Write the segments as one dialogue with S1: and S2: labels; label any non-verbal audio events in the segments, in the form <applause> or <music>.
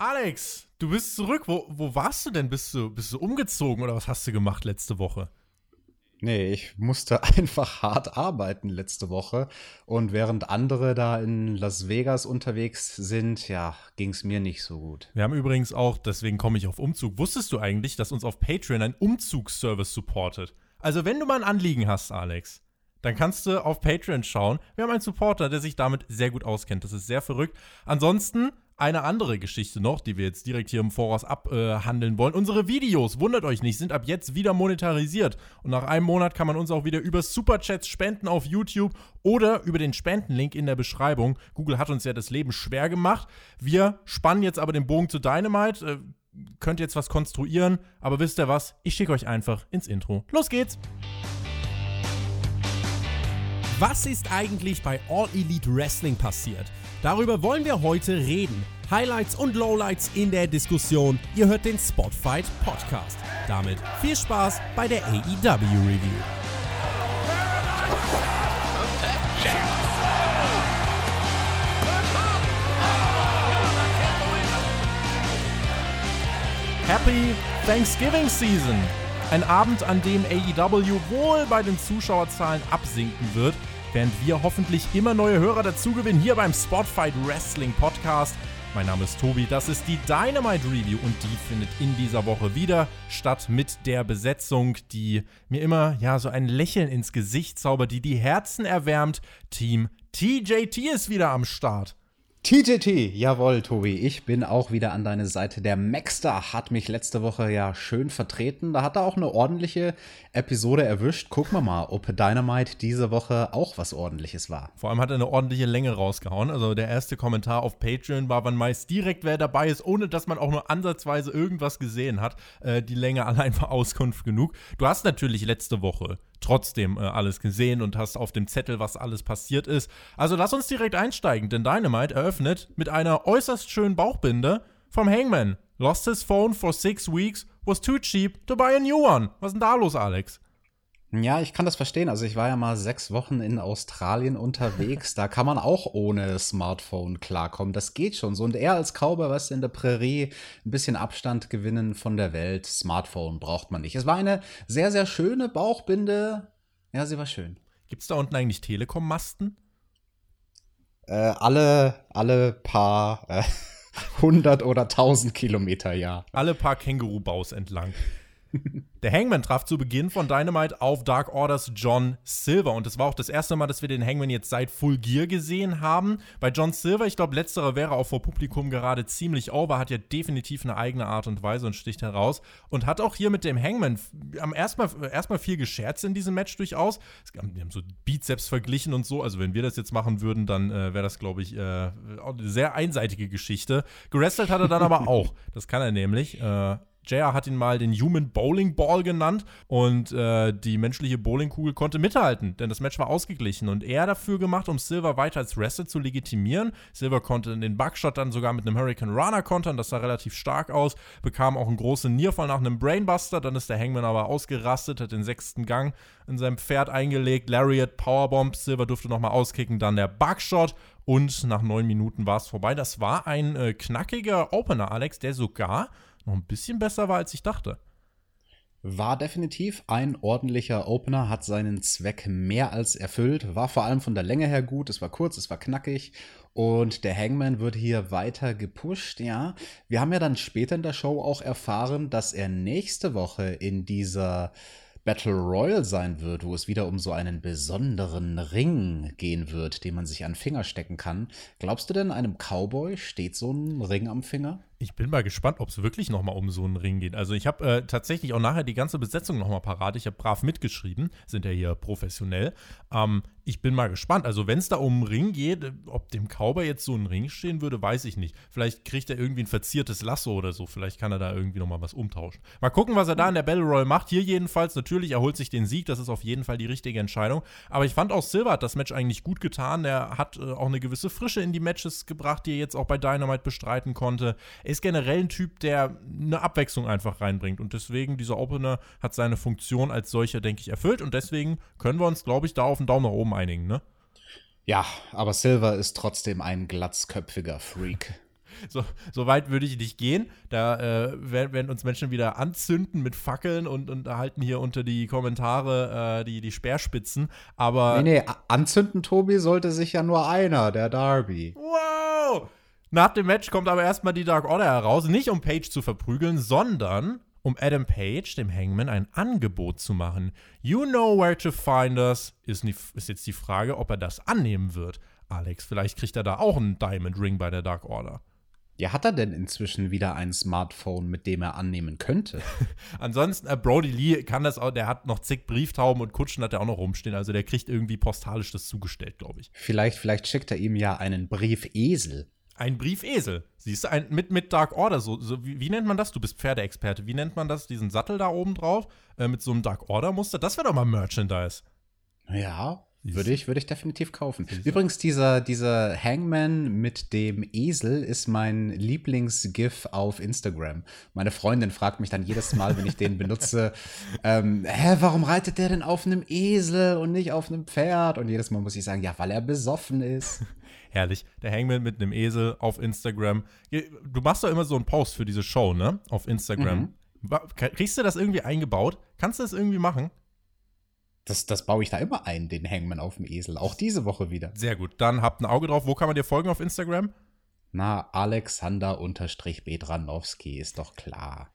S1: Alex, du bist zurück. Wo, wo warst du denn? Bist du, bist du umgezogen oder was hast du gemacht letzte Woche?
S2: Nee, ich musste <laughs> einfach hart arbeiten letzte Woche. Und während andere da in Las Vegas unterwegs sind, ja, ging es mir nicht so gut.
S1: Wir haben übrigens auch, deswegen komme ich auf Umzug. Wusstest du eigentlich, dass uns auf Patreon ein Umzugsservice supportet? Also, wenn du mal ein Anliegen hast, Alex, dann kannst du auf Patreon schauen. Wir haben einen Supporter, der sich damit sehr gut auskennt. Das ist sehr verrückt. Ansonsten eine andere Geschichte noch, die wir jetzt direkt hier im Voraus abhandeln äh, wollen. Unsere Videos, wundert euch nicht, sind ab jetzt wieder monetarisiert. Und nach einem Monat kann man uns auch wieder über Superchats spenden auf YouTube oder über den Spendenlink in der Beschreibung. Google hat uns ja das Leben schwer gemacht. Wir spannen jetzt aber den Bogen zu Dynamite. Äh, könnt jetzt was konstruieren, aber wisst ihr was? Ich schicke euch einfach ins Intro. Los geht's! Was ist eigentlich bei All Elite Wrestling passiert? Darüber wollen wir heute reden. Highlights und Lowlights in der Diskussion. Ihr hört den Spotfight Podcast. Damit viel Spaß bei der AEW Review. Happy Thanksgiving Season! Ein Abend, an dem AEW wohl bei den Zuschauerzahlen absinken wird während wir hoffentlich immer neue Hörer dazugewinnen hier beim Spotfight Wrestling Podcast. Mein Name ist Tobi, das ist die Dynamite Review und die findet in dieser Woche wieder statt mit der Besetzung, die mir immer ja so ein Lächeln ins Gesicht zaubert, die die Herzen erwärmt. Team TJT ist wieder am Start.
S2: TTT, jawohl, Tobi, ich bin auch wieder an deine Seite. Der Maxter hat mich letzte Woche ja schön vertreten. Da hat er auch eine ordentliche Episode erwischt. Gucken wir mal, ob Dynamite diese Woche auch was ordentliches war.
S1: Vor allem hat er eine ordentliche Länge rausgehauen. Also der erste Kommentar auf Patreon war, wann meist direkt wer dabei ist, ohne dass man auch nur ansatzweise irgendwas gesehen hat. Äh, die Länge allein <laughs> war Auskunft genug. Du hast natürlich letzte Woche trotzdem äh, alles gesehen und hast auf dem Zettel, was alles passiert ist. Also lass uns direkt einsteigen, denn Dynamite eröffnet mit einer äußerst schönen Bauchbinde vom Hangman. Lost his phone for six weeks, was too cheap to buy a new one. Was ist denn da los, Alex?
S2: Ja, ich kann das verstehen. Also ich war ja mal sechs Wochen in Australien unterwegs. Da kann man auch ohne Smartphone klarkommen. Das geht schon so. Und er als Cowboy, was in der Prärie, ein bisschen Abstand gewinnen von der Welt. Smartphone braucht man nicht. Es war eine sehr, sehr schöne Bauchbinde. Ja, sie war schön.
S1: Gibt es da unten eigentlich Telekom-Masten?
S2: Äh, alle, alle paar äh, <laughs> 100 oder 1000 Kilometer, ja.
S1: Alle paar Känguru-Baus entlang. <laughs> Der Hangman traf zu Beginn von Dynamite auf Dark Orders John Silver. Und es war auch das erste Mal, dass wir den Hangman jetzt seit Full Gear gesehen haben. Bei John Silver, ich glaube, letzterer wäre auch vor Publikum gerade ziemlich over, hat ja definitiv eine eigene Art und Weise und sticht heraus. Und hat auch hier mit dem Hangman am erstmal erstmal viel gescherzt in diesem Match durchaus. Wir haben so Bizeps verglichen und so. Also, wenn wir das jetzt machen würden, dann äh, wäre das, glaube ich, äh, eine sehr einseitige Geschichte. Gerestelt hat er dann aber <laughs> auch. Das kann er nämlich. Äh, JR hat ihn mal den Human Bowling Ball genannt und äh, die menschliche Bowlingkugel konnte mithalten, denn das Match war ausgeglichen und er dafür gemacht, um Silver weiter als Wrestler zu legitimieren. Silver konnte den Buckshot dann sogar mit einem Hurricane Runner kontern, das sah relativ stark aus, bekam auch einen großen Nearfall nach einem Brainbuster, dann ist der Hangman aber ausgerastet, hat den sechsten Gang in seinem Pferd eingelegt, Lariat, Powerbomb, Silver durfte nochmal auskicken, dann der Buckshot und nach neun Minuten war es vorbei. Das war ein äh, knackiger Opener, Alex, der sogar noch ein bisschen besser war, als ich dachte.
S2: War definitiv ein ordentlicher Opener, hat seinen Zweck mehr als erfüllt, war vor allem von der Länge her gut, es war kurz, es war knackig und der Hangman wird hier weiter gepusht, ja. Wir haben ja dann später in der Show auch erfahren, dass er nächste Woche in dieser Battle Royal sein wird, wo es wieder um so einen besonderen Ring gehen wird, den man sich an Finger stecken kann. Glaubst du denn, einem Cowboy steht so ein Ring am Finger?
S1: Ich bin mal gespannt, ob es wirklich noch mal um so einen Ring geht. Also ich habe äh, tatsächlich auch nachher die ganze Besetzung noch mal parat. Ich habe brav mitgeschrieben, sind ja hier professionell. Ähm, ich bin mal gespannt. Also wenn es da um einen Ring geht, ob dem Cowboy jetzt so ein Ring stehen würde, weiß ich nicht. Vielleicht kriegt er irgendwie ein verziertes Lasso oder so. Vielleicht kann er da irgendwie noch mal was umtauschen. Mal gucken, was er da in der Battle Royale macht. Hier jedenfalls natürlich, er holt sich den Sieg. Das ist auf jeden Fall die richtige Entscheidung. Aber ich fand auch Silver hat das Match eigentlich gut getan. Er hat äh, auch eine gewisse Frische in die Matches gebracht, die er jetzt auch bei Dynamite bestreiten konnte ist generell ein Typ, der eine Abwechslung einfach reinbringt. Und deswegen, dieser Opener hat seine Funktion als solcher, denke ich, erfüllt. Und deswegen können wir uns, glaube ich, da auf einen Daumen nach oben einigen, ne?
S2: Ja, aber Silver ist trotzdem ein glatzköpfiger Freak. <laughs>
S1: so, so weit würde ich nicht gehen. Da äh, werden, werden, uns Menschen wieder anzünden mit Fackeln und, und erhalten hier unter die Kommentare äh, die, die Speerspitzen. Aber.
S2: Nee, nee, anzünden, Tobi, sollte sich ja nur einer, der Darby.
S1: Wow! Nach dem Match kommt aber erstmal die Dark Order heraus, nicht um Page zu verprügeln, sondern um Adam Page, dem Hangman, ein Angebot zu machen. You know where to find us, ist, ist jetzt die Frage, ob er das annehmen wird. Alex, vielleicht kriegt er da auch einen Diamond Ring bei der Dark Order.
S2: Ja, hat er denn inzwischen wieder ein Smartphone, mit dem er annehmen könnte? <laughs>
S1: Ansonsten, äh, Brody Lee kann das auch, der hat noch zig Brieftauben und Kutschen hat er auch noch rumstehen. Also der kriegt irgendwie postalisch das zugestellt, glaube ich.
S2: Vielleicht, vielleicht schickt er ihm ja einen Briefesel.
S1: Ein Briefesel. Siehst du, ein, mit, mit Dark Order, so, so wie, wie, nennt man das? Du bist Pferdeexperte. Wie nennt man das? Diesen Sattel da oben drauf? Äh, mit so einem Dark Order-Muster? Das wäre doch mal Merchandise.
S2: Ja, würde ich, würde ich definitiv kaufen. Übrigens, dieser, dieser Hangman mit dem Esel ist mein Lieblingsgif auf Instagram. Meine Freundin fragt mich dann jedes Mal, wenn ich den benutze, <laughs> ähm, hä, warum reitet der denn auf einem Esel und nicht auf einem Pferd? Und jedes Mal muss ich sagen, ja, weil er besoffen ist. <laughs>
S1: Herrlich. Der Hangman mit einem Esel auf Instagram. Du machst doch immer so einen Post für diese Show, ne? Auf Instagram. Mhm. Kriegst du das irgendwie eingebaut? Kannst du das irgendwie machen?
S2: Das, das baue ich da immer ein, den Hangman auf dem Esel. Auch diese Woche wieder.
S1: Sehr gut. Dann habt ein Auge drauf. Wo kann man dir folgen auf Instagram?
S2: Na, Alexander-Bedranowski, ist doch klar.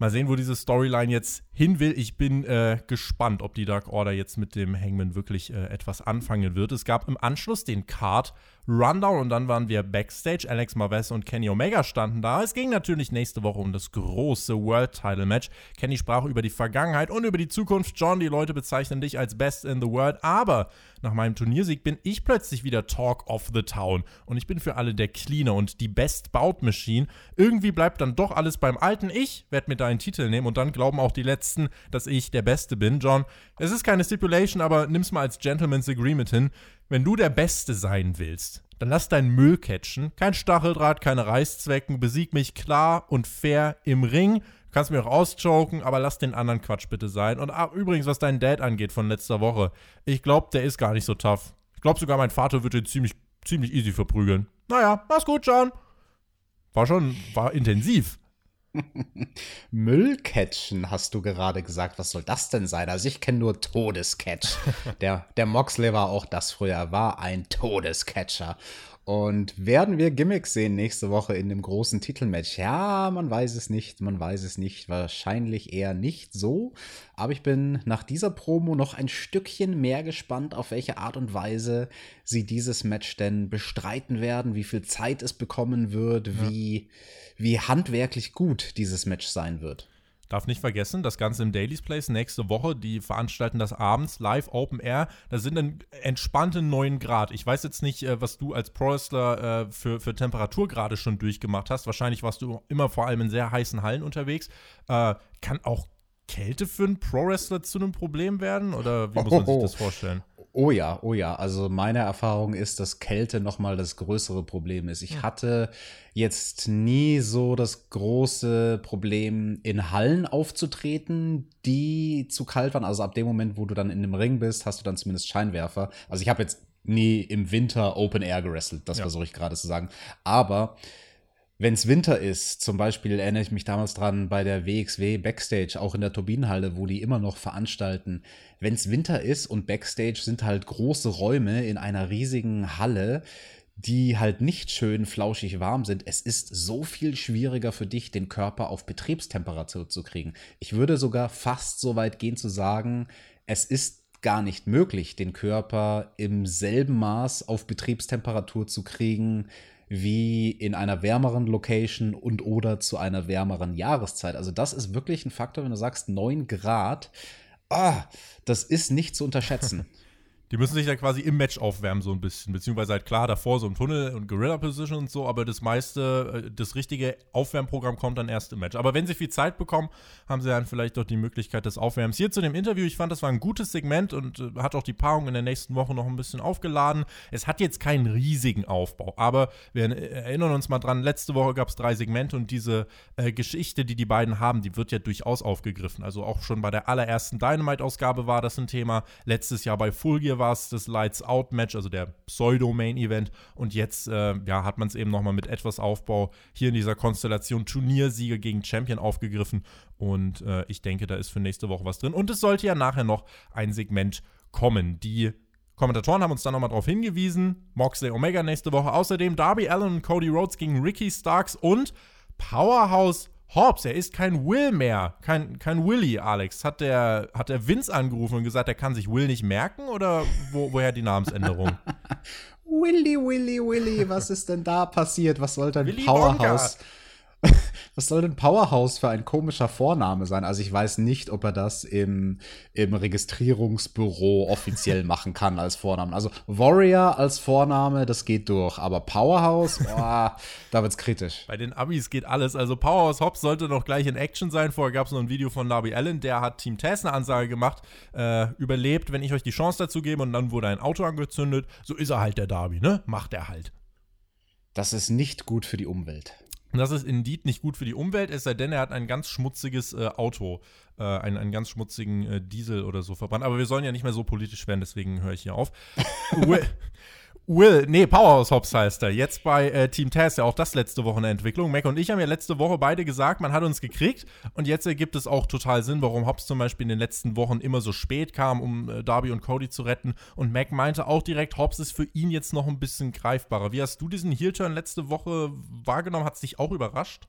S1: Mal sehen, wo diese Storyline jetzt hin will. Ich bin äh, gespannt, ob die Dark Order jetzt mit dem Hangman wirklich äh, etwas anfangen wird. Es gab im Anschluss den Card Rundown und dann waren wir Backstage. Alex Marvez und Kenny Omega standen da. Es ging natürlich nächste Woche um das große World Title Match. Kenny sprach über die Vergangenheit und über die Zukunft. John, die Leute bezeichnen dich als Best in the World, aber nach meinem Turniersieg bin ich plötzlich wieder Talk of the Town und ich bin für alle der Cleaner und die Best Bout Machine. Irgendwie bleibt dann doch alles beim Alten. Ich werde mir da einen Titel nehmen und dann glauben auch die Letzten, dass ich der Beste bin. John, es ist keine Stipulation, aber nimm's mal als Gentleman's Agreement hin. Wenn du der Beste sein willst, dann lass deinen Müll catchen. Kein Stacheldraht, keine Reißzwecken. Besieg mich klar und fair im Ring. Du kannst mir auch ausjoken, aber lass den anderen Quatsch bitte sein. Und ah, übrigens, was deinen Dad angeht von letzter Woche, ich glaube, der ist gar nicht so tough. Ich glaube sogar, mein Vater wird ihn ziemlich, ziemlich easy verprügeln. Naja, mach's gut, John. War schon, war intensiv. <laughs>
S2: Müllcatchen, hast du gerade gesagt. Was soll das denn sein? Also ich kenne nur Todescatch. <laughs> der, der Moxley war auch das früher, war ein Todescatcher. Und werden wir Gimmicks sehen nächste Woche in dem großen Titelmatch? Ja, man weiß es nicht, man weiß es nicht. Wahrscheinlich eher nicht so. Aber ich bin nach dieser Promo noch ein Stückchen mehr gespannt, auf welche Art und Weise sie dieses Match denn bestreiten werden, wie viel Zeit es bekommen wird, ja. wie, wie handwerklich gut dieses Match sein wird.
S1: Darf nicht vergessen, das Ganze im Daily's Place nächste Woche. Die veranstalten das abends live Open Air. Da sind dann entspannte 9 Grad. Ich weiß jetzt nicht, äh, was du als Pro Wrestler äh, für, für Temperaturgrade schon durchgemacht hast. Wahrscheinlich warst du immer vor allem in sehr heißen Hallen unterwegs. Äh, kann auch Kälte für einen Pro Wrestler zu einem Problem werden? Oder wie muss man sich das vorstellen?
S2: Oh ja, oh ja. Also meine Erfahrung ist, dass Kälte nochmal das größere Problem ist. Ich hatte jetzt nie so das große Problem, in Hallen aufzutreten, die zu kalt waren. Also ab dem Moment, wo du dann in dem Ring bist, hast du dann zumindest Scheinwerfer. Also ich habe jetzt nie im Winter Open Air gerestelt, das ja. versuche ich gerade zu sagen. Aber wenn es Winter ist, zum Beispiel erinnere ich mich damals dran bei der WXW Backstage, auch in der Turbinenhalle, wo die immer noch veranstalten. Wenn es Winter ist und Backstage sind halt große Räume in einer riesigen Halle, die halt nicht schön flauschig warm sind. Es ist so viel schwieriger für dich, den Körper auf Betriebstemperatur zu kriegen. Ich würde sogar fast so weit gehen zu sagen, es ist gar nicht möglich, den Körper im selben Maß auf Betriebstemperatur zu kriegen, wie in einer wärmeren Location und oder zu einer wärmeren Jahreszeit. Also das ist wirklich ein Faktor, wenn du sagst 9 Grad. Ah, das ist nicht zu unterschätzen. <laughs>
S1: Die müssen sich ja quasi im Match aufwärmen, so ein bisschen. Beziehungsweise halt klar davor so im Tunnel und Gorilla Position und so, aber das meiste, äh, das richtige Aufwärmprogramm kommt dann erst im Match. Aber wenn sie viel Zeit bekommen, haben sie dann vielleicht doch die Möglichkeit des Aufwärms. Hier zu dem Interview, ich fand, das war ein gutes Segment und äh, hat auch die Paarung in der nächsten Woche noch ein bisschen aufgeladen. Es hat jetzt keinen riesigen Aufbau, aber wir erinnern uns mal dran, letzte Woche gab es drei Segmente und diese äh, Geschichte, die die beiden haben, die wird ja durchaus aufgegriffen. Also auch schon bei der allerersten Dynamite-Ausgabe war das ein Thema. Letztes Jahr bei Full Gear war es das Lights Out Match, also der Pseudo-Main Event. Und jetzt äh, ja, hat man es eben nochmal mit etwas Aufbau hier in dieser Konstellation Turniersieger gegen Champion aufgegriffen. Und äh, ich denke, da ist für nächste Woche was drin. Und es sollte ja nachher noch ein Segment kommen. Die Kommentatoren haben uns dann nochmal darauf hingewiesen. Moxley Omega nächste Woche. Außerdem Darby Allen und Cody Rhodes gegen Ricky Starks und Powerhouse Hobbs, er ist kein Will mehr, kein, kein Willy, Alex. Hat der, hat der Vince angerufen und gesagt, er kann sich Will nicht merken oder wo, woher die Namensänderung? <laughs>
S2: Willy, Willy, Willy, was ist denn da passiert? Was soll denn Powerhouse? Was soll denn Powerhouse für ein komischer Vorname sein? Also ich weiß nicht, ob er das im, im Registrierungsbüro offiziell <laughs> machen kann als Vornamen. Also Warrior als Vorname, das geht durch. Aber Powerhouse, <laughs> boah, da wird's kritisch.
S1: Bei den Abis geht alles. Also Powerhouse Hobbs sollte noch gleich in Action sein. Vorher gab es noch ein Video von Darby Allen, der hat Team Tess eine Ansage gemacht. Äh, überlebt, wenn ich euch die Chance dazu gebe und dann wurde ein Auto angezündet. So ist er halt der Darby, ne? Macht er halt.
S2: Das ist nicht gut für die Umwelt.
S1: Das ist indeed nicht gut für die Umwelt, es sei denn, er hat ein ganz schmutziges äh, Auto, äh, einen, einen ganz schmutzigen äh, Diesel oder so verbrannt. Aber wir sollen ja nicht mehr so politisch werden, deswegen höre ich hier auf. <laughs> Will, Will, nee, Powerhouse Hobbs heißt er. Jetzt bei äh, Team Taz, ja auch das letzte Woche eine Entwicklung. Mac und ich haben ja letzte Woche beide gesagt, man hat uns gekriegt. Und jetzt ergibt es auch total Sinn, warum Hobbs zum Beispiel in den letzten Wochen immer so spät kam, um äh, Darby und Cody zu retten. Und Mac meinte auch direkt, Hobbs ist für ihn jetzt noch ein bisschen greifbarer. Wie hast du diesen Heel-Turn letzte Woche wahrgenommen? Hat es dich auch überrascht?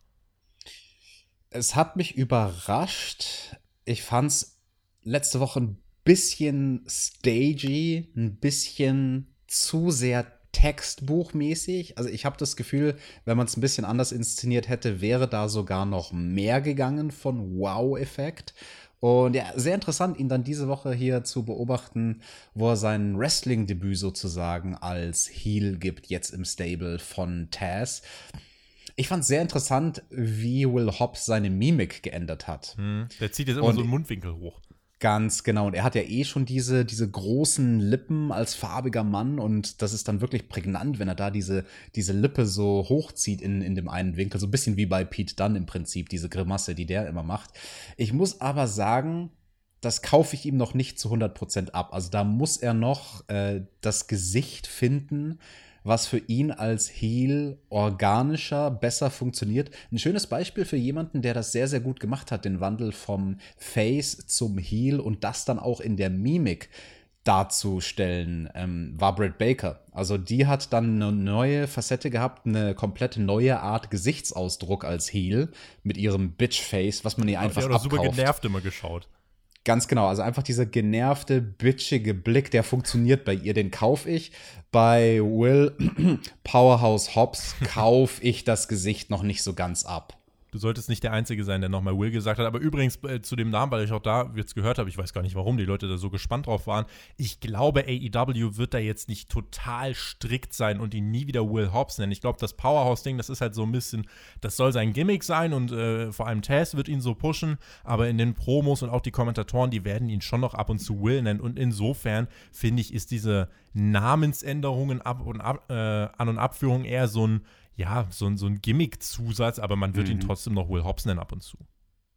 S2: Es hat mich überrascht. Ich fand es letzte Woche ein bisschen stagey, ein bisschen zu sehr textbuchmäßig. Also ich habe das Gefühl, wenn man es ein bisschen anders inszeniert hätte, wäre da sogar noch mehr gegangen von Wow-Effekt. Und ja, sehr interessant, ihn dann diese Woche hier zu beobachten, wo er sein Wrestling-Debüt sozusagen als Heel gibt, jetzt im Stable von Taz. Ich fand es sehr interessant, wie Will Hobbs seine Mimik geändert hat.
S1: Hm, der zieht jetzt immer Und so einen Mundwinkel hoch.
S2: Ganz genau. Und er hat ja eh schon diese, diese großen Lippen als farbiger Mann. Und das ist dann wirklich prägnant, wenn er da diese, diese Lippe so hochzieht in, in dem einen Winkel. So ein bisschen wie bei Pete Dunn im Prinzip, diese Grimasse, die der immer macht. Ich muss aber sagen, das kaufe ich ihm noch nicht zu 100% ab. Also da muss er noch äh, das Gesicht finden, was für ihn als Heel organischer, besser funktioniert. Ein schönes Beispiel für jemanden, der das sehr, sehr gut gemacht hat, den Wandel vom Face zum Heel und das dann auch in der Mimik darzustellen, ähm, war Britt Baker. Also die hat dann eine neue Facette gehabt, eine komplett neue Art Gesichtsausdruck als Heel mit ihrem Bitch-Face, was man ihr einfach
S1: abkauft. super genervt immer geschaut.
S2: Ganz genau, also einfach dieser genervte, bitchige Blick, der funktioniert bei ihr, den kaufe ich. Bei Will <clears throat> Powerhouse Hobbs kaufe ich das Gesicht noch nicht so ganz ab.
S1: Du solltest nicht der Einzige sein, der nochmal Will gesagt hat. Aber übrigens äh, zu dem Namen, weil ich auch da jetzt gehört habe, ich weiß gar nicht, warum die Leute da so gespannt drauf waren. Ich glaube, AEW wird da jetzt nicht total strikt sein und ihn nie wieder Will Hobbs nennen. Ich glaube, das Powerhouse-Ding, das ist halt so ein bisschen, das soll sein Gimmick sein und äh, vor allem Taz wird ihn so pushen. Aber in den Promos und auch die Kommentatoren, die werden ihn schon noch ab und zu Will nennen. Und insofern finde ich, ist diese Namensänderungen ab und ab, äh, An- und Abführung eher so ein ja, so, so ein Gimmick-Zusatz, aber man wird mhm. ihn trotzdem noch Will Hobbs nennen ab und zu.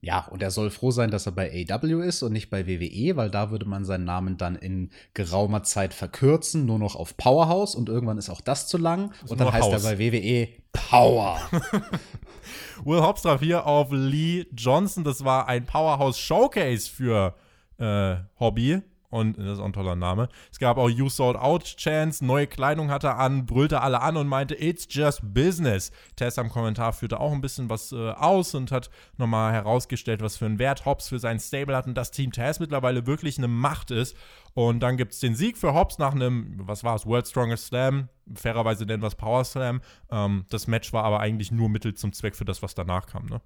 S2: Ja, und er soll froh sein, dass er bei AW ist und nicht bei WWE, weil da würde man seinen Namen dann in geraumer Zeit verkürzen, nur noch auf Powerhouse und irgendwann ist auch das zu lang und dann heißt House. er bei WWE Power. <laughs>
S1: Will Hobbs traf hier auf Lee Johnson. Das war ein Powerhouse Showcase für äh, Hobby. Und das ist auch ein toller Name. Es gab auch You Sold Out Chance, neue Kleidung hatte er an, brüllte alle an und meinte, It's just business. Tess am Kommentar führte auch ein bisschen was äh, aus und hat nochmal herausgestellt, was für einen Wert Hobbs für sein Stable hat und dass Team Tess mittlerweile wirklich eine Macht ist. Und dann gibt es den Sieg für Hobbs nach einem, was war es, World Strongest Slam. Fairerweise nennen wir es Power Slam. Ähm, das Match war aber eigentlich nur Mittel zum Zweck für das, was danach kam, ne?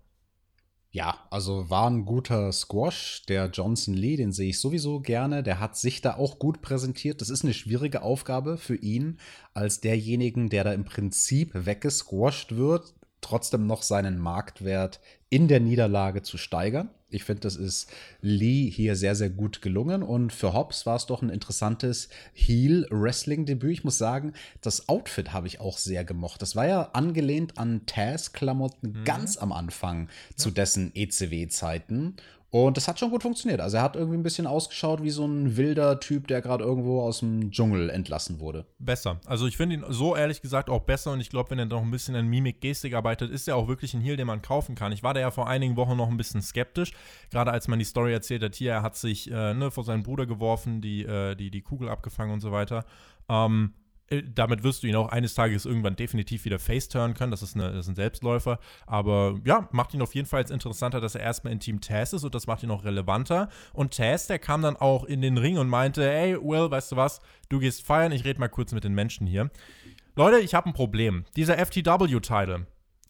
S2: Ja, also war ein guter Squash. Der Johnson Lee, den sehe ich sowieso gerne. Der hat sich da auch gut präsentiert. Das ist eine schwierige Aufgabe für ihn, als derjenigen, der da im Prinzip weggesquasht wird, trotzdem noch seinen Marktwert in der Niederlage zu steigern. Ich finde, das ist Lee hier sehr, sehr gut gelungen. Und für Hobbs war es doch ein interessantes Heel-Wrestling-Debüt. Ich muss sagen, das Outfit habe ich auch sehr gemocht. Das war ja angelehnt an Taz-Klamotten mhm. ganz am Anfang ja. zu dessen ECW-Zeiten. Und das hat schon gut funktioniert. Also er hat irgendwie ein bisschen ausgeschaut wie so ein wilder Typ, der gerade irgendwo aus dem Dschungel entlassen wurde.
S1: Besser. Also ich finde ihn so ehrlich gesagt auch besser und ich glaube, wenn er noch ein bisschen an Mimik, Gestik arbeitet, ist er auch wirklich ein Heal, den man kaufen kann. Ich war da ja vor einigen Wochen noch ein bisschen skeptisch, gerade als man die Story erzählt hat, hier, er hat sich äh, ne, vor seinen Bruder geworfen, die, äh, die, die Kugel abgefangen und so weiter. Ähm, äh, damit wirst du ihn auch eines Tages irgendwann definitiv wieder face-turnen können. Das ist, eine, das ist ein Selbstläufer. Aber ja, macht ihn auf jeden Fall jetzt interessanter, dass er erstmal in Team Taz ist und das macht ihn auch relevanter. Und Taz, der kam dann auch in den Ring und meinte: Ey, Will, weißt du was? Du gehst feiern, ich rede mal kurz mit den Menschen hier. Leute, ich habe ein Problem. Dieser FTW-Title.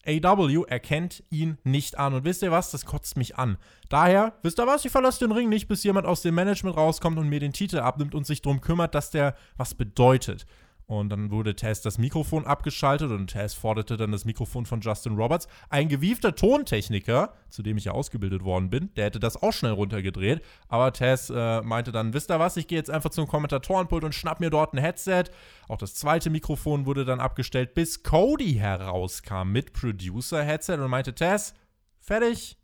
S1: AW erkennt ihn nicht an. Und wisst ihr was? Das kotzt mich an. Daher, wisst ihr was? Ich verlasse den Ring nicht, bis jemand aus dem Management rauskommt und mir den Titel abnimmt und sich darum kümmert, dass der was bedeutet. Und dann wurde Tess das Mikrofon abgeschaltet und Tess forderte dann das Mikrofon von Justin Roberts. Ein gewiefter Tontechniker, zu dem ich ja ausgebildet worden bin, der hätte das auch schnell runtergedreht. Aber Tess äh, meinte dann, wisst ihr was, ich gehe jetzt einfach zum Kommentatorenpult und schnapp mir dort ein Headset. Auch das zweite Mikrofon wurde dann abgestellt, bis Cody herauskam mit Producer-Headset und meinte, Tess, fertig,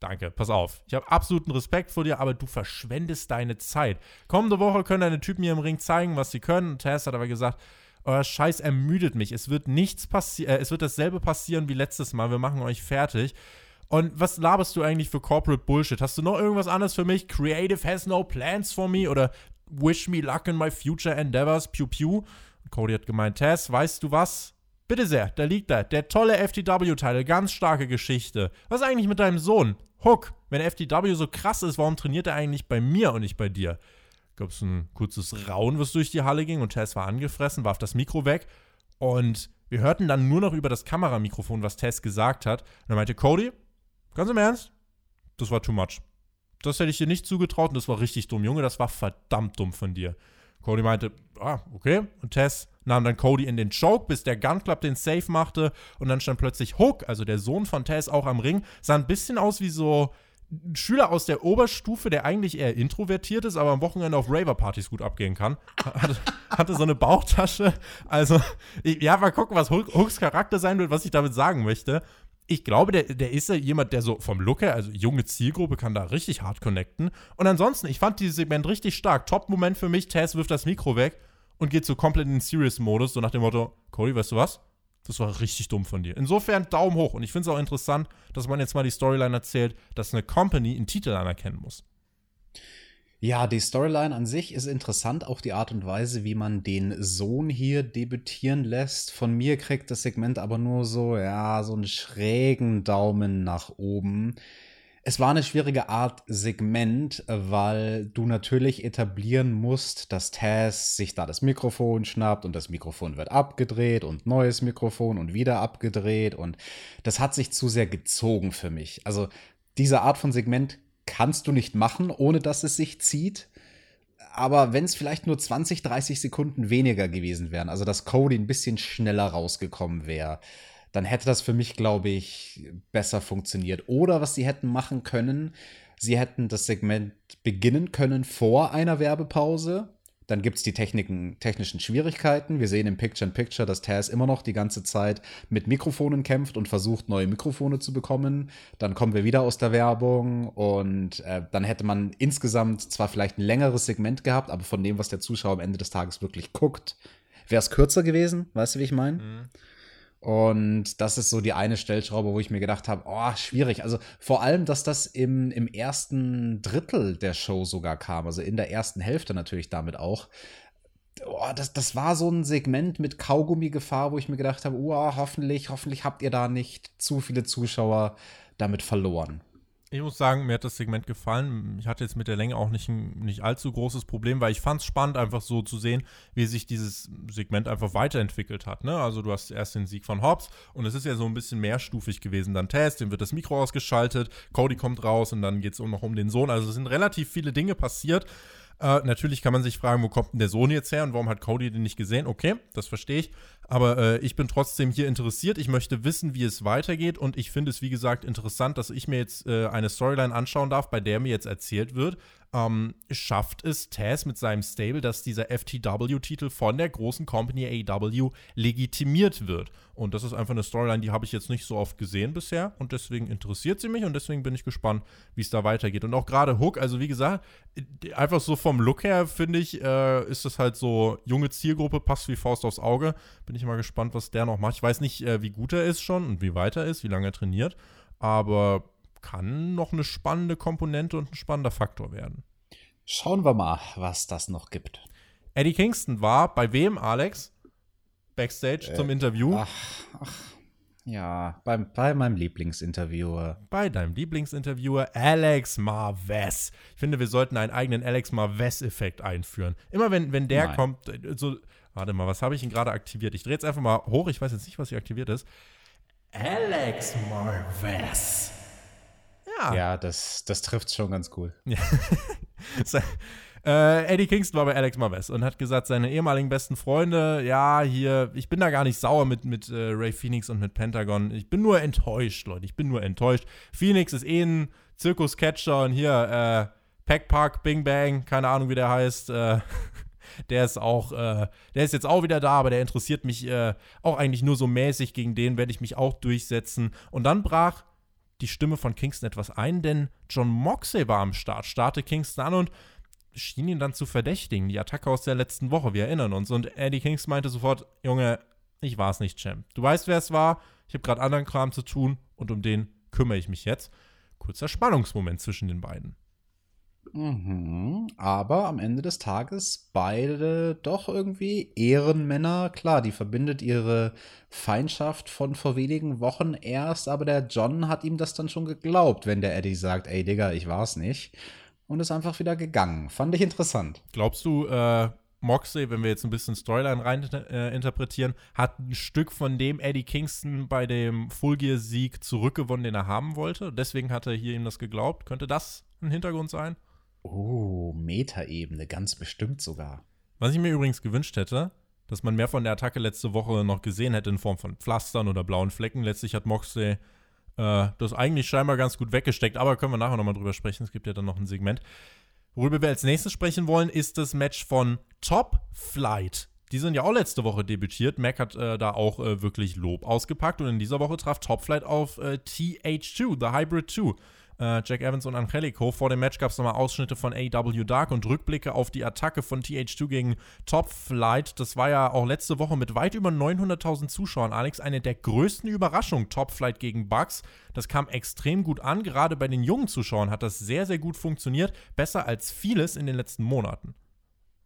S1: Danke, pass auf. Ich habe absoluten Respekt vor dir, aber du verschwendest deine Zeit. Kommende Woche können deine Typen mir im Ring zeigen, was sie können. Tess hat aber gesagt, euer Scheiß ermüdet mich. Es wird nichts passieren, äh, es wird dasselbe passieren wie letztes Mal. Wir machen euch fertig. Und was laberst du eigentlich für Corporate Bullshit? Hast du noch irgendwas anderes für mich? Creative has no plans for me oder Wish me luck in my future endeavors, pew pew. Cody hat gemeint, Tess, weißt du was? Bitte sehr, da liegt er. Der tolle FTW-Teil, ganz starke Geschichte. Was ist eigentlich mit deinem Sohn? Hook, wenn FTW so krass ist, warum trainiert er eigentlich bei mir und nicht bei dir? Gab es ein kurzes Rauen, was durch die Halle ging und Tess war angefressen, warf das Mikro weg und wir hörten dann nur noch über das Kameramikrofon, was Tess gesagt hat. Und er meinte, Cody, ganz im Ernst, das war too much. Das hätte ich dir nicht zugetraut und das war richtig dumm. Junge, das war verdammt dumm von dir. Cody meinte, ah, okay. Und Tess nahm dann Cody in den Choke, bis der Gun Club den Safe machte. Und dann stand plötzlich Hook, also der Sohn von Tess, auch am Ring. Sah ein bisschen aus wie so ein Schüler aus der Oberstufe, der eigentlich eher introvertiert ist, aber am Wochenende auf Raver-Partys gut abgehen kann. Hatte, hatte, so eine Bauchtasche. Also, ich, ja, mal gucken, was Hooks Charakter sein wird, was ich damit sagen möchte ich glaube, der, der ist ja jemand, der so vom Look her, also junge Zielgruppe, kann da richtig hart connecten. Und ansonsten, ich fand dieses Segment richtig stark. Top-Moment für mich, Tess wirft das Mikro weg und geht so komplett in den Serious-Modus, so nach dem Motto, Cody, weißt du was? Das war richtig dumm von dir. Insofern Daumen hoch. Und ich finde es auch interessant, dass man jetzt mal die Storyline erzählt, dass eine Company einen Titel anerkennen muss.
S2: Ja, die Storyline an sich ist interessant, auch die Art und Weise, wie man den Sohn hier debütieren lässt. Von mir kriegt das Segment aber nur so, ja, so einen schrägen Daumen nach oben. Es war eine schwierige Art Segment, weil du natürlich etablieren musst, dass Taz sich da das Mikrofon schnappt und das Mikrofon wird abgedreht und neues Mikrofon und wieder abgedreht und das hat sich zu sehr gezogen für mich. Also diese Art von Segment kannst du nicht machen, ohne dass es sich zieht. Aber wenn es vielleicht nur 20, 30 Sekunden weniger gewesen wären, also dass Cody ein bisschen schneller rausgekommen wäre, dann hätte das für mich, glaube ich, besser funktioniert. Oder was sie hätten machen können, sie hätten das Segment beginnen können vor einer Werbepause dann gibt es die Techniken, technischen Schwierigkeiten. Wir sehen im Picture-in-Picture, dass Taz immer noch die ganze Zeit mit Mikrofonen kämpft und versucht, neue Mikrofone zu bekommen. Dann kommen wir wieder aus der Werbung und äh, dann hätte man insgesamt zwar vielleicht ein längeres Segment gehabt, aber von dem, was der Zuschauer am Ende des Tages wirklich guckt, wäre es kürzer gewesen. Weißt du, wie ich meine? Mhm. Und das ist so die eine Stellschraube, wo ich mir gedacht habe, oh, schwierig. Also vor allem, dass das im, im ersten Drittel der Show sogar kam, also in der ersten Hälfte natürlich damit auch. Oh, das, das war so ein Segment mit Kaugummi-Gefahr, wo ich mir gedacht habe, oh, hoffentlich, hoffentlich habt ihr da nicht zu viele Zuschauer damit verloren.
S1: Ich muss sagen, mir hat das Segment gefallen. Ich hatte jetzt mit der Länge auch nicht ein nicht allzu großes Problem, weil ich fand es spannend, einfach so zu sehen, wie sich dieses Segment einfach weiterentwickelt hat. Ne? Also du hast erst den Sieg von Hobbs und es ist ja so ein bisschen mehrstufig gewesen. Dann Test, dem wird das Mikro ausgeschaltet, Cody kommt raus und dann geht es noch um den Sohn. Also es sind relativ viele Dinge passiert. Äh, natürlich kann man sich fragen, wo kommt denn der Sohn jetzt her und warum hat Cody den nicht gesehen? Okay, das verstehe ich. Aber äh, ich bin trotzdem hier interessiert. Ich möchte wissen, wie es weitergeht. Und ich finde es, wie gesagt, interessant, dass ich mir jetzt äh, eine Storyline anschauen darf, bei der mir jetzt erzählt wird, ähm, schafft es Taz mit seinem Stable, dass dieser FTW-Titel von der großen Company AEW legitimiert wird. Und das ist einfach eine Storyline, die habe ich jetzt nicht so oft gesehen bisher und deswegen interessiert sie mich und deswegen bin ich gespannt, wie es da weitergeht. Und auch gerade Hook, also wie gesagt, einfach so vom Look her finde ich, äh, ist das halt so junge Zielgruppe, passt wie Faust aufs Auge. Bin ich mal gespannt, was der noch macht. Ich weiß nicht, äh, wie gut er ist schon und wie weit er ist, wie lange er trainiert, aber kann noch eine spannende Komponente und ein spannender Faktor werden.
S2: Schauen wir mal, was das noch gibt.
S1: Eddie Kingston war bei wem, Alex? Backstage äh, zum Interview?
S2: Ach, ach ja, beim, bei meinem Lieblingsinterviewer.
S1: Bei deinem Lieblingsinterviewer Alex Marvez. Ich finde, wir sollten einen eigenen Alex Marvez-Effekt einführen. Immer wenn, wenn der Nein. kommt, äh, so, warte mal, was habe ich ihn gerade aktiviert? Ich drehe jetzt einfach mal hoch, ich weiß jetzt nicht, was hier aktiviert ist. Alex Marvez.
S2: Ja. Ja, das, das trifft schon ganz cool. <laughs>
S1: äh, Eddie Kingston war bei Alex Marvez und hat gesagt, seine ehemaligen besten Freunde, ja, hier, ich bin da gar nicht sauer mit, mit äh, Ray Phoenix und mit Pentagon. Ich bin nur enttäuscht, Leute. Ich bin nur enttäuscht. Phoenix ist eh ein Zirkus-Catcher und hier, äh, Pack Park, Bing Bang, keine Ahnung, wie der heißt. Äh, <laughs> der ist auch, äh, der ist jetzt auch wieder da, aber der interessiert mich äh, auch eigentlich nur so mäßig. Gegen den werde ich mich auch durchsetzen. Und dann brach die Stimme von Kingston etwas ein, denn John Moxley war am Start, starrte Kingston an und schien ihn dann zu verdächtigen. Die Attacke aus der letzten Woche, wir erinnern uns. Und Eddie Kingston meinte sofort, Junge, ich war es nicht, Champ. Du weißt, wer es war. Ich habe gerade anderen Kram zu tun und um den kümmere ich mich jetzt. Kurzer Spannungsmoment zwischen den beiden.
S2: Mhm, aber am Ende des Tages beide doch irgendwie Ehrenmänner. Klar, die verbindet ihre Feindschaft von vor wenigen Wochen erst, aber der John hat ihm das dann schon geglaubt, wenn der Eddie sagt, ey Digga, ich war's nicht. Und ist einfach wieder gegangen. Fand ich interessant.
S1: Glaubst du, äh, Moxley, wenn wir jetzt ein bisschen Storyline rein äh, interpretieren, hat ein Stück von dem Eddie Kingston bei dem Full Gear Sieg zurückgewonnen, den er haben wollte? Deswegen hat er hier ihm das geglaubt. Könnte das ein Hintergrund sein?
S2: Oh, Metaebene, ganz bestimmt sogar.
S1: Was ich mir übrigens gewünscht hätte, dass man mehr von der Attacke letzte Woche noch gesehen hätte in Form von Pflastern oder blauen Flecken. Letztlich hat Moxley äh, das eigentlich scheinbar ganz gut weggesteckt, aber können wir nachher nochmal drüber sprechen. Es gibt ja dann noch ein Segment. Worüber wir als nächstes sprechen wollen, ist das Match von Top Flight. Die sind ja auch letzte Woche debütiert. Mac hat äh, da auch äh, wirklich Lob ausgepackt und in dieser Woche traf Top Flight auf äh, TH2, The Hybrid 2 äh, Jack Evans und Angelico. Vor dem Match gab es nochmal Ausschnitte von AW Dark und Rückblicke auf die Attacke von TH2 gegen Top Flight. Das war ja auch letzte Woche mit weit über 900.000 Zuschauern, Alex, eine der größten Überraschungen. Top Flight gegen Bugs. Das kam extrem gut an. Gerade bei den jungen Zuschauern hat das sehr, sehr gut funktioniert. Besser als vieles in den letzten Monaten.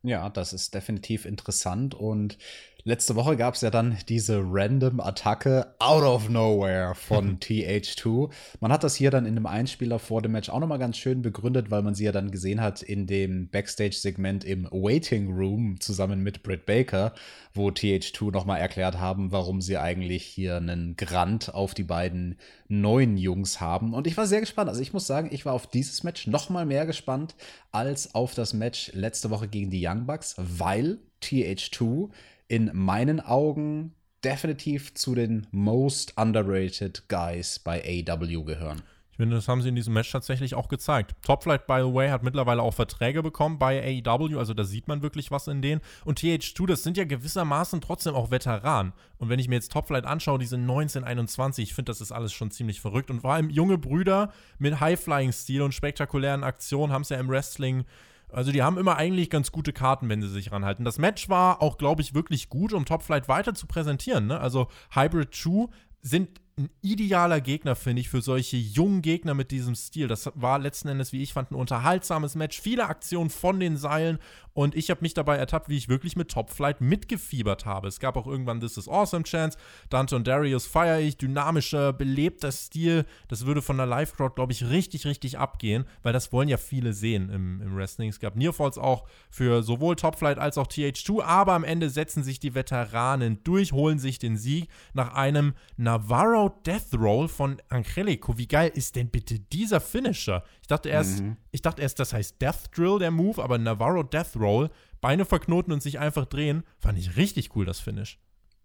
S2: Ja, das ist definitiv interessant und Letzte Woche gab es ja dann diese random Attacke out of nowhere von <laughs> TH2. Man hat das hier dann in einem Einspieler vor dem Match auch nochmal ganz schön begründet, weil man sie ja dann gesehen hat in dem Backstage-Segment im Waiting Room zusammen mit Britt Baker, wo TH2 nochmal erklärt haben, warum sie eigentlich hier einen Grant auf die beiden neuen Jungs haben. Und ich war sehr gespannt. Also ich muss sagen, ich war auf dieses Match nochmal mehr gespannt als auf das Match letzte Woche gegen die Young Bucks, weil TH2 in meinen Augen definitiv zu den most underrated Guys bei AW gehören.
S1: Ich finde, das haben sie in diesem Match tatsächlich auch gezeigt. Topflight, by the way, hat mittlerweile auch Verträge bekommen bei AEW, also da sieht man wirklich was in denen. Und TH2, das sind ja gewissermaßen trotzdem auch Veteranen. Und wenn ich mir jetzt Topflight anschaue, die sind 19, 21, ich finde, das ist alles schon ziemlich verrückt. Und vor allem junge Brüder mit High-Flying-Stil und spektakulären Aktionen haben es ja im Wrestling also die haben immer eigentlich ganz gute Karten, wenn sie sich ranhalten. Das Match war auch, glaube ich, wirklich gut, um Top Flight weiter zu präsentieren. Ne? Also Hybrid 2 sind ein idealer Gegner, finde ich, für solche jungen Gegner mit diesem Stil. Das war letzten Endes, wie ich fand, ein unterhaltsames Match. Viele Aktionen von den Seilen und ich habe mich dabei ertappt, wie ich wirklich mit Top Flight mitgefiebert habe. Es gab auch irgendwann This is Awesome Chance. Dante und Darius feiere ich. Dynamischer, belebter Stil. Das würde von der Live-Crowd, glaube ich, richtig, richtig abgehen, weil das wollen ja viele sehen im, im Wrestling. Es gab Nearfalls auch für sowohl Top Flight als auch TH2, aber am Ende setzen sich die Veteranen durch, holen sich den Sieg nach einem Navarro Death Roll von Angelico. Wie geil ist denn bitte dieser Finisher? Ich dachte erst, mhm. ich dachte erst, das heißt Death Drill, der Move, aber Navarro Death Roll, Beine verknoten und sich einfach drehen, fand ich richtig cool, das Finish.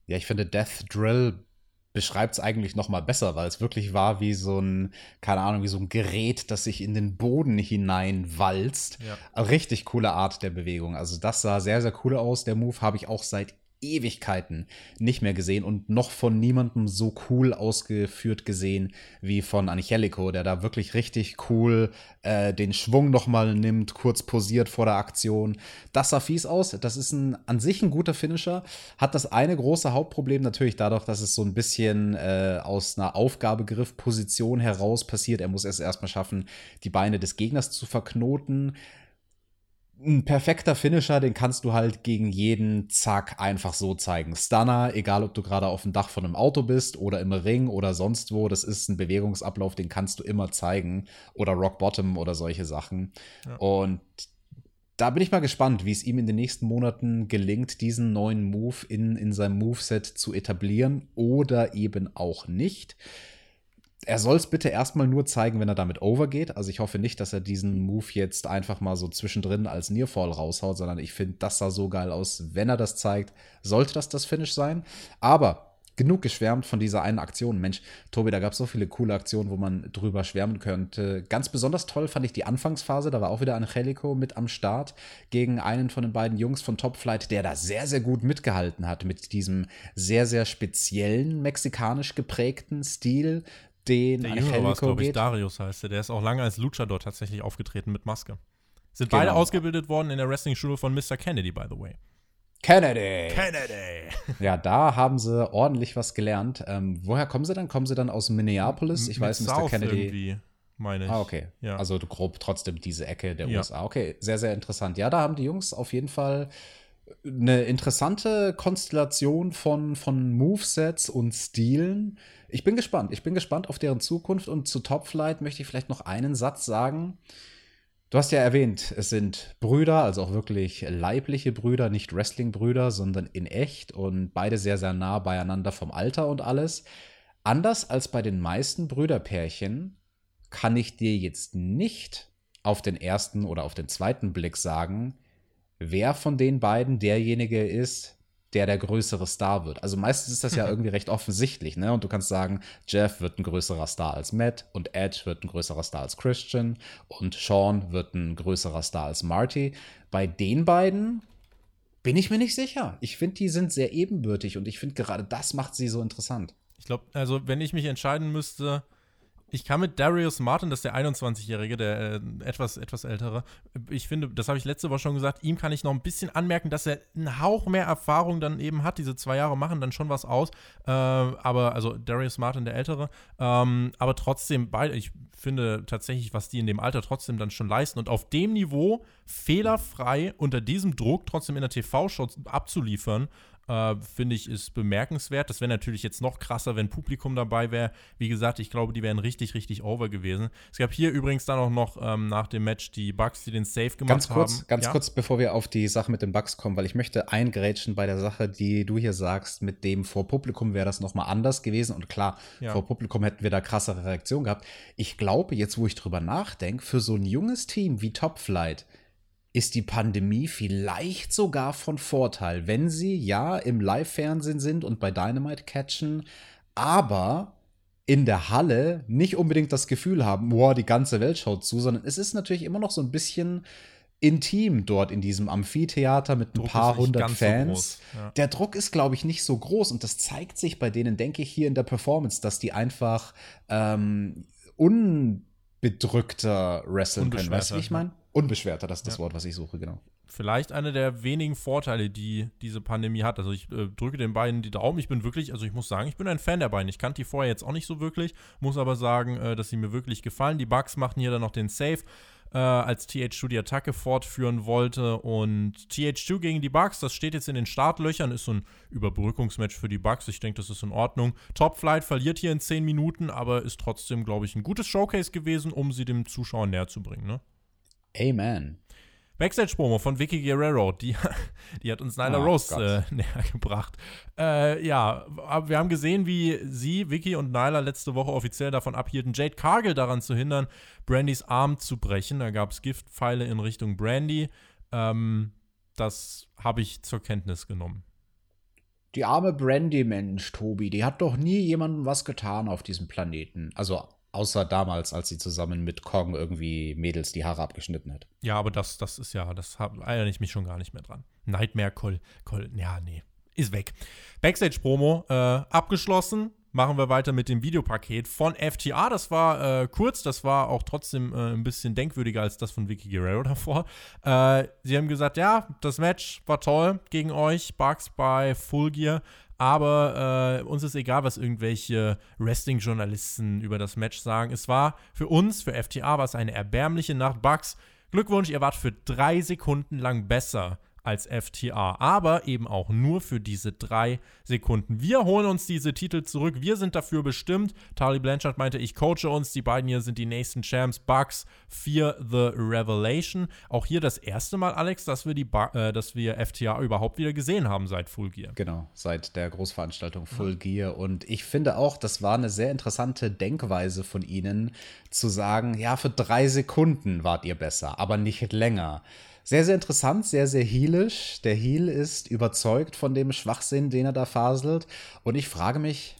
S2: Ja, ich finde Death Drill beschreibt es eigentlich noch mal besser, weil es wirklich war wie so ein, keine Ahnung, wie so ein Gerät, das sich in den Boden hineinwalzt. Ja. Richtig coole Art der Bewegung. Also das sah sehr, sehr cool aus. Der Move habe ich auch seit Ewigkeiten nicht mehr gesehen und noch von niemandem so cool ausgeführt gesehen wie von Angelico, der da wirklich richtig cool äh, den Schwung nochmal nimmt, kurz posiert vor der Aktion. Das sah fies aus. Das ist ein, an sich ein guter Finisher. Hat das eine große Hauptproblem natürlich dadurch, dass es so ein bisschen äh, aus einer Aufgabegriffposition heraus passiert. Er muss es erstmal schaffen, die Beine des Gegners zu verknoten ein perfekter Finisher, den kannst du halt gegen jeden Zack einfach so zeigen. Stunner, egal ob du gerade auf dem Dach von einem Auto bist oder im Ring oder sonst wo, das ist ein Bewegungsablauf, den kannst du immer zeigen. Oder Rock Bottom oder solche Sachen. Ja. Und da bin ich mal gespannt, wie es ihm in den nächsten Monaten gelingt, diesen neuen Move in, in seinem Moveset zu etablieren oder eben auch nicht er soll es bitte erstmal nur zeigen, wenn er damit overgeht. Also ich hoffe nicht, dass er diesen Move jetzt einfach mal so zwischendrin als Nearfall raushaut, sondern ich finde, das sah so geil aus. Wenn er das zeigt, sollte das das Finish sein. Aber genug geschwärmt von dieser einen Aktion. Mensch, Tobi, da gab es so viele coole Aktionen, wo man drüber schwärmen könnte. Ganz besonders toll fand ich die Anfangsphase. Da war auch wieder Angelico mit am Start gegen einen von den beiden Jungs von Top Flight, der da sehr, sehr gut mitgehalten hat mit diesem sehr, sehr speziellen mexikanisch geprägten Stil den
S1: Der Jüngere war glaube ich, Darius heißt der. Der ist auch lange als Luchador tatsächlich aufgetreten mit Maske. Sind genau. beide ausgebildet worden in der Wrestling-Schule von Mr. Kennedy, by the way.
S2: Kennedy.
S1: Kennedy. <laughs>
S2: Ja, da haben sie ordentlich was gelernt. Ähm, woher kommen sie dann? Kommen sie dann aus Minneapolis? Ich M weiß, Mr. South Kennedy. Irgendwie,
S1: meine ich.
S2: Ah, okay. Ja. Also grob trotzdem diese Ecke der ja. USA. Okay, sehr, sehr interessant. Ja, da haben die Jungs auf jeden Fall eine interessante Konstellation von, von Movesets und Stilen ich bin gespannt. Ich bin gespannt auf deren Zukunft und zu Top Flight möchte ich vielleicht noch einen Satz sagen. Du hast ja erwähnt, es sind Brüder, also auch wirklich leibliche Brüder, nicht Wrestling-Brüder, sondern in echt und beide sehr, sehr nah beieinander vom Alter und alles. Anders als bei den meisten Brüderpärchen kann ich dir jetzt nicht auf den ersten oder auf den zweiten Blick sagen, wer von den beiden derjenige ist, der der größere Star wird. Also meistens ist das ja <laughs> irgendwie recht offensichtlich, ne? Und du kannst sagen, Jeff wird ein größerer Star als Matt und Edge wird ein größerer Star als Christian und Sean wird ein größerer Star als Marty. Bei den beiden bin ich mir nicht sicher. Ich finde, die sind sehr ebenbürtig und ich finde gerade das macht sie so interessant.
S1: Ich glaube, also wenn ich mich entscheiden müsste, ich kann mit Darius Martin, das ist der 21-Jährige, der äh, etwas, etwas ältere, ich finde, das habe ich letzte Woche schon gesagt, ihm kann ich noch ein bisschen anmerken, dass er einen Hauch mehr Erfahrung dann eben hat. Diese zwei Jahre machen dann schon was aus. Äh, aber, also Darius Martin, der Ältere. Ähm, aber trotzdem, beide, ich finde tatsächlich, was die in dem Alter trotzdem dann schon leisten und auf dem Niveau fehlerfrei unter diesem Druck trotzdem in der TV-Show abzuliefern, äh, finde ich, ist bemerkenswert. Das wäre natürlich jetzt noch krasser, wenn Publikum dabei wäre. Wie gesagt, ich glaube, die wären richtig, richtig over gewesen. Es gab hier übrigens dann auch noch ähm, nach dem Match die Bugs, die den Safe gemacht
S2: ganz kurz,
S1: haben.
S2: Ganz ja? kurz, bevor wir auf die Sache mit den Bugs kommen, weil ich möchte eingrätschen bei der Sache, die du hier sagst, mit dem vor Publikum wäre das nochmal anders gewesen. Und klar, ja. vor Publikum hätten wir da krassere Reaktionen gehabt. Ich glaube, jetzt, wo ich drüber nachdenke, für so ein junges Team wie Top Flight, ist die Pandemie vielleicht sogar von Vorteil, wenn sie ja im Live-Fernsehen sind und bei Dynamite catchen, aber in der Halle nicht unbedingt das Gefühl haben, boah, die ganze Welt schaut zu, sondern es ist natürlich immer noch so ein bisschen intim dort in diesem Amphitheater mit ein Druck paar hundert Fans. So ja. Der Druck ist, glaube ich, nicht so groß und das zeigt sich bei denen, denke ich, hier in der Performance, dass die einfach ähm, unbedrückter wresteln können. Weißt du, wie ich meine? Unbeschwerter, das ist das ja. Wort, was ich suche, genau.
S1: Vielleicht einer der wenigen Vorteile, die diese Pandemie hat. Also ich äh, drücke den beiden die Daumen. Ich bin wirklich, also ich muss sagen, ich bin ein Fan der beiden. Ich kannte die vorher jetzt auch nicht so wirklich, muss aber sagen, äh, dass sie mir wirklich gefallen. Die Bugs machten hier dann noch den Save. Äh, als TH2 die Attacke fortführen wollte. Und TH2 gegen die Bugs, das steht jetzt in den Startlöchern, ist so ein Überbrückungsmatch für die Bugs. Ich denke, das ist in Ordnung. Top Flight verliert hier in 10 Minuten, aber ist trotzdem, glaube ich, ein gutes Showcase gewesen, um sie dem Zuschauer näher zu bringen. Ne?
S2: Amen.
S1: Backstage-Promo von Vicky Guerrero, die, <laughs> die hat uns Nyla oh, Rose äh, <laughs> näher gebracht. Äh, ja, wir haben gesehen, wie sie, Vicky und Nyla letzte Woche offiziell davon abhielten, Jade Cargill daran zu hindern, Brandys Arm zu brechen. Da gab es Giftpfeile in Richtung Brandy. Ähm, das habe ich zur Kenntnis genommen.
S2: die arme Brandy, Mensch, Tobi, die hat doch nie jemandem was getan auf diesem Planeten. Also außer damals, als sie zusammen mit Kong irgendwie Mädels die Haare abgeschnitten hat.
S1: Ja, aber das, das ist ja, das erinnere ich mich schon gar nicht mehr dran. Nightmare Call, Call, ja, nee, ist weg. Backstage-Promo äh, abgeschlossen machen wir weiter mit dem Videopaket von FTA. Das war äh, kurz, das war auch trotzdem äh, ein bisschen denkwürdiger als das von Vicky Guerrero <laughs> davor. Äh, sie haben gesagt, ja, das Match war toll gegen euch, Bugs bei Full Gear. Aber äh, uns ist egal, was irgendwelche Wrestling-Journalisten über das Match sagen. Es war für uns, für FTA, war es eine erbärmliche Nacht. Bugs, Glückwunsch, ihr wart für drei Sekunden lang besser als FTA, aber eben auch nur für diese drei Sekunden. Wir holen uns diese Titel zurück. Wir sind dafür bestimmt. Tali Blanchard meinte, ich coache uns. Die beiden hier sind die nächsten Champs. Bucks, Fear the Revelation. Auch hier das erste Mal, Alex, dass wir, die äh, dass wir FTA überhaupt wieder gesehen haben seit Full Gear.
S2: Genau, seit der Großveranstaltung Full ja. Gear. Und ich finde auch, das war eine sehr interessante Denkweise von ihnen, zu sagen, ja, für drei Sekunden wart ihr besser, aber nicht länger. Sehr, sehr interessant, sehr, sehr heelisch. Der Heel ist überzeugt von dem Schwachsinn, den er da faselt. Und ich frage mich,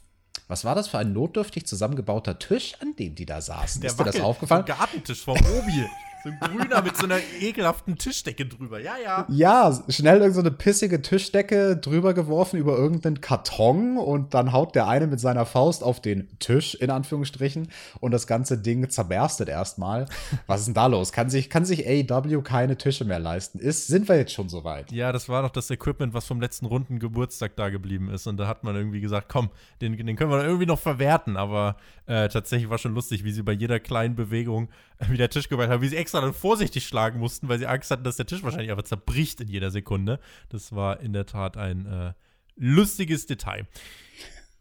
S2: was war das für ein notdürftig zusammengebauter Tisch, an dem die da saßen?
S1: Der ist dir das aufgefallen? Der Gartentisch vom Obi. So ein grüner mit so einer ekelhaften Tischdecke drüber. Ja, ja.
S2: Ja, schnell irgend so eine pissige Tischdecke drüber geworfen über irgendeinen Karton und dann haut der eine mit seiner Faust auf den Tisch, in Anführungsstrichen, und das ganze Ding zerberstet erstmal. Was ist denn da los? Kann sich, kann sich AEW keine Tische mehr leisten? Ist, sind wir jetzt schon so weit?
S1: Ja, das war doch das Equipment, was vom letzten runden Geburtstag da geblieben ist. Und da hat man irgendwie gesagt, komm, den, den können wir irgendwie noch verwerten. Aber äh, tatsächlich war schon lustig, wie sie bei jeder kleinen Bewegung <laughs> wie der Tisch geweiht haben, wie sie extra extra dann vorsichtig schlagen mussten, weil sie Angst hatten, dass der Tisch wahrscheinlich einfach zerbricht in jeder Sekunde. Das war in der Tat ein äh, lustiges Detail.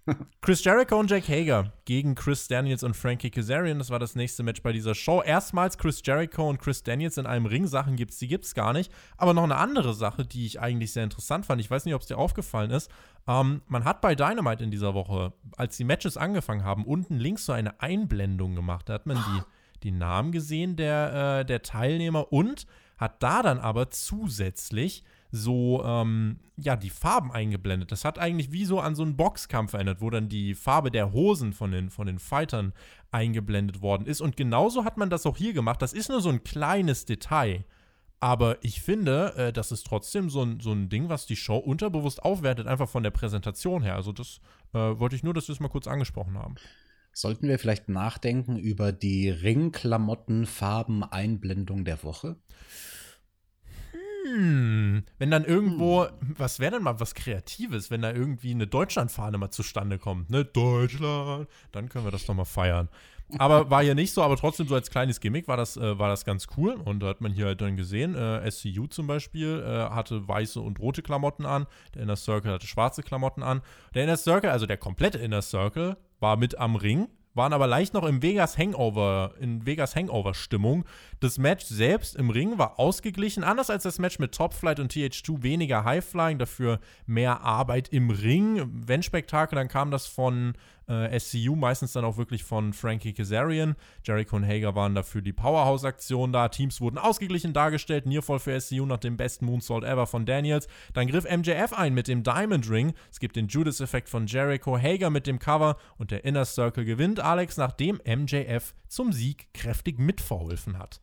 S1: <laughs> Chris Jericho und Jack Hager gegen Chris Daniels und Frankie Kazarian. Das war das nächste Match bei dieser Show. Erstmals Chris Jericho und Chris Daniels in einem Ring. Sachen gibt's, die gibt's gar nicht. Aber noch eine andere Sache, die ich eigentlich sehr interessant fand. Ich weiß nicht, ob es dir aufgefallen ist. Ähm, man hat bei Dynamite in dieser Woche, als die Matches angefangen haben, unten links so eine Einblendung gemacht. Da hat man die die Namen gesehen der, äh, der Teilnehmer und hat da dann aber zusätzlich so, ähm, ja, die Farben eingeblendet. Das hat eigentlich wie so an so einen Boxkampf erinnert, wo dann die Farbe der Hosen von den, von den Fightern eingeblendet worden ist. Und genauso hat man das auch hier gemacht. Das ist nur so ein kleines Detail. Aber ich finde, äh, das ist trotzdem so ein, so ein Ding, was die Show unterbewusst aufwertet, einfach von der Präsentation her. Also das äh, wollte ich nur, dass wir es mal kurz angesprochen haben.
S2: Sollten wir vielleicht nachdenken über die Ringklamottenfarben-Einblendung der Woche?
S1: Hm, wenn dann irgendwo, hm. was wäre denn mal was Kreatives, wenn da irgendwie eine Deutschlandfahne mal zustande kommt, ne? Deutschland, dann können wir das doch mal feiern. Aber war ja nicht so, aber trotzdem so als kleines Gimmick war das, äh, war das ganz cool. Und da hat man hier halt dann gesehen, äh, SCU zum Beispiel äh, hatte weiße und rote Klamotten an, der Inner Circle hatte schwarze Klamotten an. Der Inner Circle, also der komplette Inner Circle, war mit am Ring, waren aber leicht noch im Vegas Hangover, in Vegas Hangover-Stimmung. Das Match selbst im Ring war ausgeglichen, anders als das Match mit Top Flight und TH2, weniger High-Flying, dafür mehr Arbeit im Ring. Wenn Spektakel, dann kam das von äh, SCU, meistens dann auch wirklich von Frankie Kazarian. Jericho und Hager waren dafür die Powerhouse-Aktion da. Teams wurden ausgeglichen dargestellt. Nearfall für SCU nach dem besten Moonsault ever von Daniels. Dann griff MJF ein mit dem Diamond Ring. Es gibt den Judas-Effekt von Jericho. Hager mit dem Cover und der Inner Circle gewinnt Alex, nachdem MJF zum Sieg kräftig mitverholfen hat.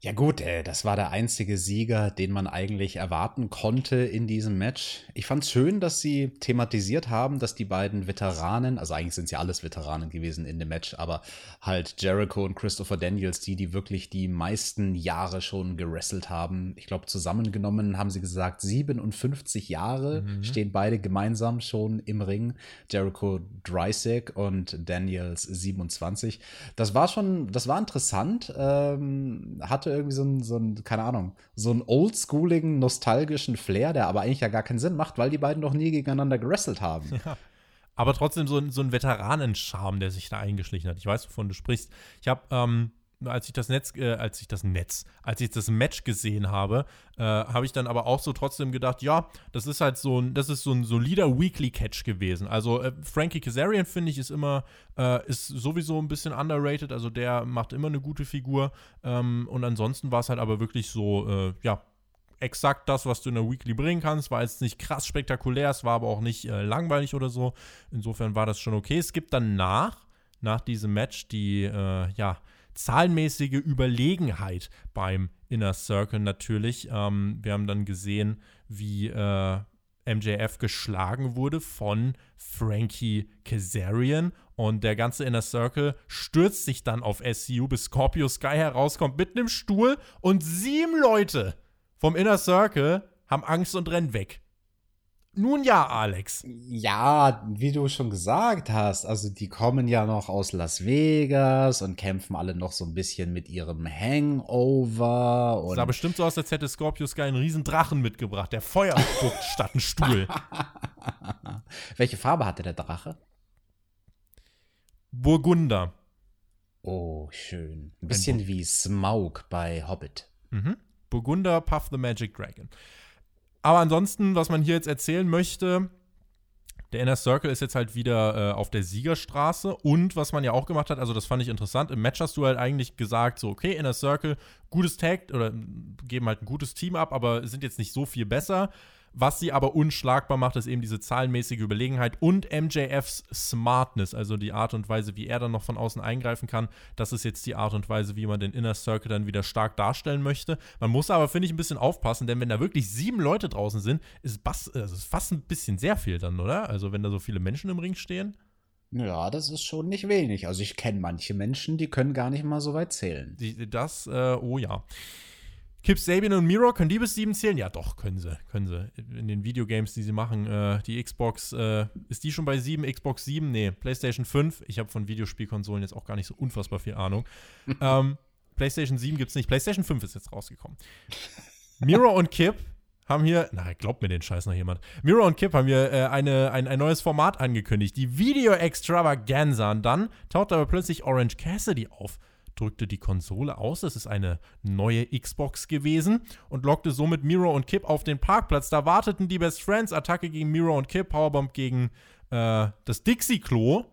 S2: Ja gut, äh, das war der einzige Sieger, den man eigentlich erwarten konnte in diesem Match. Ich fand es schön, dass sie thematisiert haben, dass die beiden Veteranen, also eigentlich sind sie alles Veteranen gewesen in dem Match, aber halt Jericho und Christopher Daniels, die, die wirklich die meisten Jahre schon gewrestelt haben. Ich glaube, zusammengenommen haben sie gesagt, 57 Jahre mhm. stehen beide gemeinsam schon im Ring. Jericho Dreisig und Daniels 27. Das war schon, das war interessant. Ähm, hatte hatte irgendwie so einen, so keine Ahnung, so einen oldschooligen, nostalgischen Flair, der aber eigentlich ja gar keinen Sinn macht, weil die beiden noch nie gegeneinander gewrestelt haben. <laughs> Ja.
S1: Aber trotzdem so ein, so ein Veteranenscharme, der sich da eingeschlichen hat. Ich weiß, wovon du sprichst. Ich habe ähm, als ich das Netz, äh, als ich das Netz, als ich das Match gesehen habe, äh, habe ich dann aber auch so trotzdem gedacht, ja, das ist halt so ein, das ist so ein solider Weekly Catch gewesen. Also äh, Frankie Kazarian finde ich ist immer, äh, ist sowieso ein bisschen underrated, also der macht immer eine gute Figur. Ähm, und ansonsten war es halt aber wirklich so, äh, ja, exakt das, was du in der Weekly bringen kannst. War jetzt nicht krass spektakulär, es war aber auch nicht äh, langweilig oder so. Insofern war das schon okay. Es gibt danach, nach diesem Match, die, äh, ja, zahlenmäßige Überlegenheit beim Inner Circle natürlich. Ähm, wir haben dann gesehen, wie äh, MJF geschlagen wurde von Frankie Kazarian und der ganze Inner Circle stürzt sich dann auf SCU, bis Scorpio Sky herauskommt mit einem Stuhl und sieben Leute vom Inner Circle haben Angst und rennen weg. Nun ja, Alex.
S2: Ja, wie du schon gesagt hast, also die kommen ja noch aus Las Vegas und kämpfen alle noch so ein bisschen mit ihrem Hangover. Und
S1: sah bestimmt so aus, als hätte Scorpio Sky einen riesen Drachen mitgebracht, der Feuer spuckt <laughs> statt einen Stuhl. <laughs>
S2: Welche Farbe hatte der Drache?
S1: Burgunder.
S2: Oh, schön. Ein bisschen wie Smaug bei Hobbit.
S1: Mhm. Burgunder Puff the Magic Dragon. Aber ansonsten, was man hier jetzt erzählen möchte, der Inner Circle ist jetzt halt wieder äh, auf der Siegerstraße und was man ja auch gemacht hat, also das fand ich interessant, im Match hast du halt eigentlich gesagt, so okay, Inner Circle, gutes Tag oder geben halt ein gutes Team ab, aber sind jetzt nicht so viel besser. Was sie aber unschlagbar macht, ist eben diese zahlenmäßige Überlegenheit und MJFs Smartness, also die Art und Weise, wie er dann noch von außen eingreifen kann. Das ist jetzt die Art und Weise, wie man den Inner Circle dann wieder stark darstellen möchte. Man muss aber, finde ich, ein bisschen aufpassen, denn wenn da wirklich sieben Leute draußen sind, ist, Bass, also ist fast ein bisschen sehr viel dann, oder? Also wenn da so viele Menschen im Ring stehen.
S2: Ja, das ist schon nicht wenig. Also ich kenne manche Menschen, die können gar nicht mal so weit zählen.
S1: Die, das, äh, oh ja. Kip Sabian und Miro, können die bis sieben zählen? Ja, doch, können sie. Können sie. In den Videogames, die sie machen, äh, die Xbox, äh, ist die schon bei sieben? Xbox 7? Nee, PlayStation 5. Ich habe von Videospielkonsolen jetzt auch gar nicht so unfassbar viel Ahnung. <laughs> ähm, PlayStation 7 gibt es nicht. PlayStation 5 ist jetzt rausgekommen. Miro und Kip haben hier, na, glaubt mir den Scheiß noch jemand. Miro und Kip haben hier äh, eine, ein, ein neues Format angekündigt, die Video Extravaganza. Und dann taucht aber plötzlich Orange Cassidy auf drückte die Konsole aus. Es ist eine neue Xbox gewesen und lockte somit Miro und Kip auf den Parkplatz. Da warteten die Best Friends. Attacke gegen Miro und Kip, Powerbomb gegen äh, das Dixie-Klo.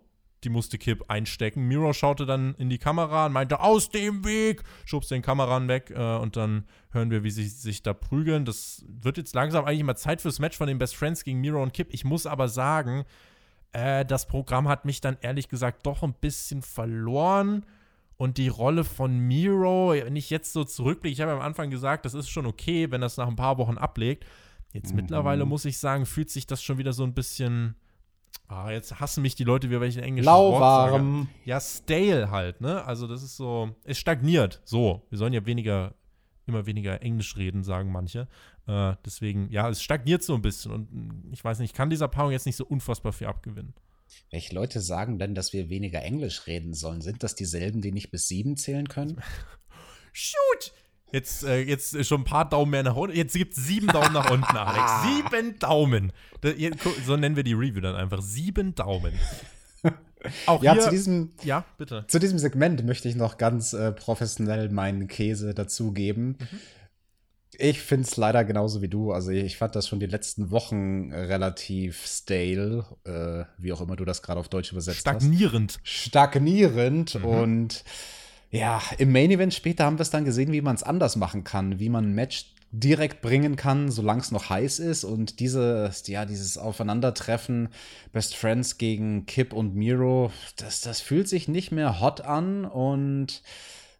S1: Die musste Kip einstecken. Miro schaute dann in die Kamera und meinte, aus dem Weg, schubste den Kameran weg äh, und dann hören wir, wie sie sich da prügeln. Das wird jetzt langsam eigentlich mal Zeit fürs Match von den Best Friends gegen Miro und Kip. Ich muss aber sagen, äh, das Programm hat mich dann ehrlich gesagt doch ein bisschen verloren. Und die Rolle von Miro, wenn ich jetzt so zurückblicke, ich habe am Anfang gesagt, das ist schon okay, wenn das nach ein paar Wochen ablegt. Jetzt mhm. mittlerweile muss ich sagen, fühlt sich das schon wieder so ein bisschen. Ah, jetzt hassen mich die Leute, wie welche englischen
S2: Lauwarm.
S1: Ja, stale halt, ne? Also das ist so, es stagniert. So, wir sollen ja weniger, immer weniger Englisch reden, sagen manche. Äh, deswegen, ja, es stagniert so ein bisschen. Und ich weiß nicht, ich kann dieser Paarung jetzt nicht so unfassbar viel abgewinnen.
S2: Welche Leute sagen denn, dass wir weniger Englisch reden sollen? Sind das dieselben, die nicht bis sieben zählen können? <laughs>
S1: Shoot! Jetzt, äh, jetzt schon ein paar Daumen mehr nach unten. Jetzt gibt es sieben Daumen nach unten, Alex. <laughs> Sieben Daumen. So nennen wir die Review dann einfach. Sieben Daumen. <laughs>
S2: Auch ja, hier, zu diesem,
S1: ja, bitte.
S2: Zu diesem Segment möchte ich noch ganz äh, professionell meinen Käse dazugeben. Mhm. Ich finde es leider genauso wie du. Also ich fand das schon die letzten Wochen relativ stale, äh, wie auch immer du das gerade auf Deutsch übersetzt
S1: Stagnierend.
S2: hast. Stagnierend. Stagnierend. Mhm. Und ja, im Main Event später haben wir es dann gesehen, wie man es anders machen kann, wie man ein Match direkt bringen kann, solange es noch heiß ist. Und dieses, ja, dieses Aufeinandertreffen Best Friends gegen Kip und Miro, das, das fühlt sich nicht mehr hot an und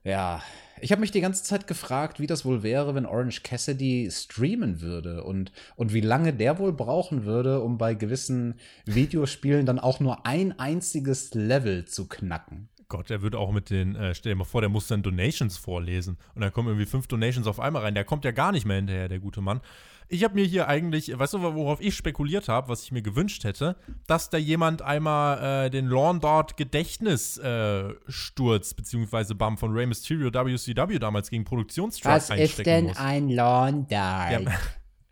S2: ja, ich habe mich die ganze Zeit gefragt, wie das wohl wäre, wenn Orange Cassidy streamen würde und, und wie lange der wohl brauchen würde, um bei gewissen Videospielen dann auch nur ein einziges Level zu knacken.
S1: Gott, der würde auch mit den, äh, stell dir mal vor, der muss dann Donations vorlesen und dann kommen irgendwie fünf Donations auf einmal rein. Der kommt ja gar nicht mehr hinterher, der gute Mann. Ich habe mir hier eigentlich, weißt du, worauf ich spekuliert habe, was ich mir gewünscht hätte, dass da jemand einmal äh, den Lawn Dart Gedächtnissturz äh, beziehungsweise Bump von Rey Mysterio WCW damals gegen Produktionsstrike
S2: einstecken muss. Was ist denn muss. ein Lawn Dart? Ja,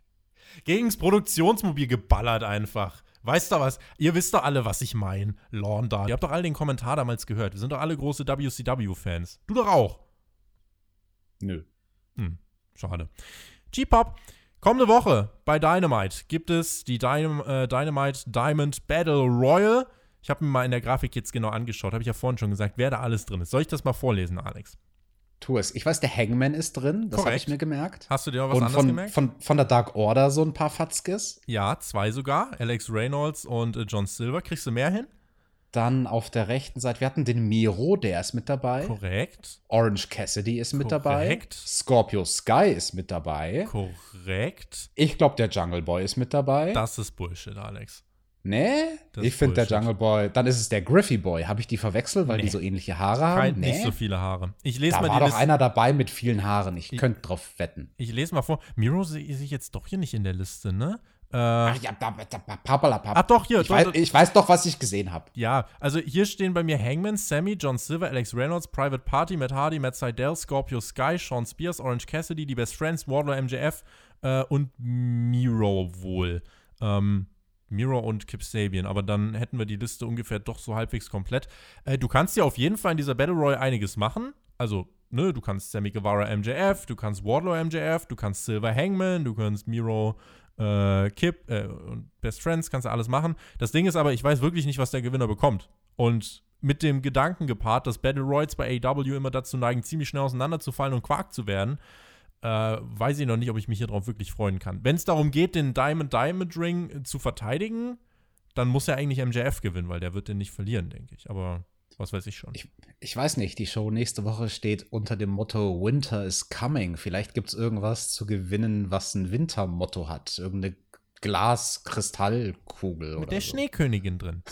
S2: <laughs>
S1: gegens Produktionsmobil geballert einfach. Weißt du was? Ihr wisst doch alle, was ich meine. Lawn Dart. Ihr habt doch alle den Kommentar damals gehört. Wir sind doch alle große WCW-Fans. Du doch auch.
S2: Nö.
S1: Hm, schade. G-Pop Kommende Woche bei Dynamite gibt es die Dynam äh, Dynamite Diamond Battle Royal. Ich habe mir mal in der Grafik jetzt genau angeschaut, habe ich ja vorhin schon gesagt, wer da alles drin ist. Soll ich das mal vorlesen, Alex?
S2: tu es. Ich weiß, der Hangman ist drin, das habe ich mir gemerkt.
S1: Hast du dir auch was
S2: und
S1: anderes
S2: von,
S1: gemerkt?
S2: Von, von der Dark Order so ein paar Fatzkes.
S1: Ja, zwei sogar. Alex Reynolds und äh, John Silver. Kriegst du mehr hin?
S2: Dann auf der rechten Seite, wir hatten den Miro, der ist mit dabei.
S1: Korrekt.
S2: Orange Cassidy ist mit
S1: Korrekt.
S2: dabei. Scorpio Sky ist mit dabei.
S1: Korrekt.
S2: Ich glaube, der Jungle Boy ist mit dabei.
S1: Das ist Bullshit, Alex.
S2: nee,
S1: Das
S2: ich finde der. Jungle Boy, dann ist es der Griffey Boy. Habe ich die verwechselt, weil
S1: Nee.
S2: die so ähnliche Haare haben? Nee.
S1: Nicht so viele Haare. Ich lese
S2: da
S1: mal
S2: war doch
S1: Liste.
S2: einer dabei mit vielen Haaren. Ich
S1: Ich-
S2: könnte drauf wetten.
S1: Ich lese mal vor. Miro sehe ich jetzt doch hier nicht in der Liste, ne? Äh,
S2: Ach ja, papalapap.
S1: Ach doch, hier.
S2: Ich
S1: doch,
S2: weiß,
S1: doch.
S2: ich weiß doch, was ich gesehen habe.
S1: Ja, also hier stehen bei mir Hangman, Sammy, John Silver, Alex Reynolds, Private Party, Matt Hardy, Matt Seidel, Scorpio Sky, Sean Spears, Orange Cassidy, die Best Friends, Wardlow, MJF äh, und Miro wohl. Ähm, Miro und Kip Sabian, aber dann hätten wir die Liste ungefähr doch so halbwegs komplett. Äh, du kannst ja auf jeden Fall in dieser Battle Royale einiges machen. Also, ne, du kannst Sammy Guevara MJF, du kannst Wardlow MJF, du kannst Silver Hangman, du kannst Miro äh, Kip äh, und Best Friends, kannst du alles machen. Das Ding ist aber, ich weiß wirklich nicht, was der Gewinner bekommt. Und mit dem Gedanken gepaart, dass Battle Royals bei AEW immer dazu neigen, ziemlich schnell auseinanderzufallen und Quark zu werden, äh, weiß ich noch nicht, ob ich mich hier drauf wirklich freuen kann. Wenn es darum geht, den Diamond Diamond Ring zu verteidigen, dann muss ja eigentlich MJF gewinnen, weil der wird den nicht verlieren, denke ich. Aber was weiß ich schon.
S2: Ich, ich weiß nicht, die Show nächste Woche steht unter dem Motto Winter is coming. Vielleicht gibt es irgendwas zu gewinnen, was ein Wintermotto hat. Irgendeine Glas-Kristallkugel
S1: Mit der
S2: so.
S1: Schneekönigin drin.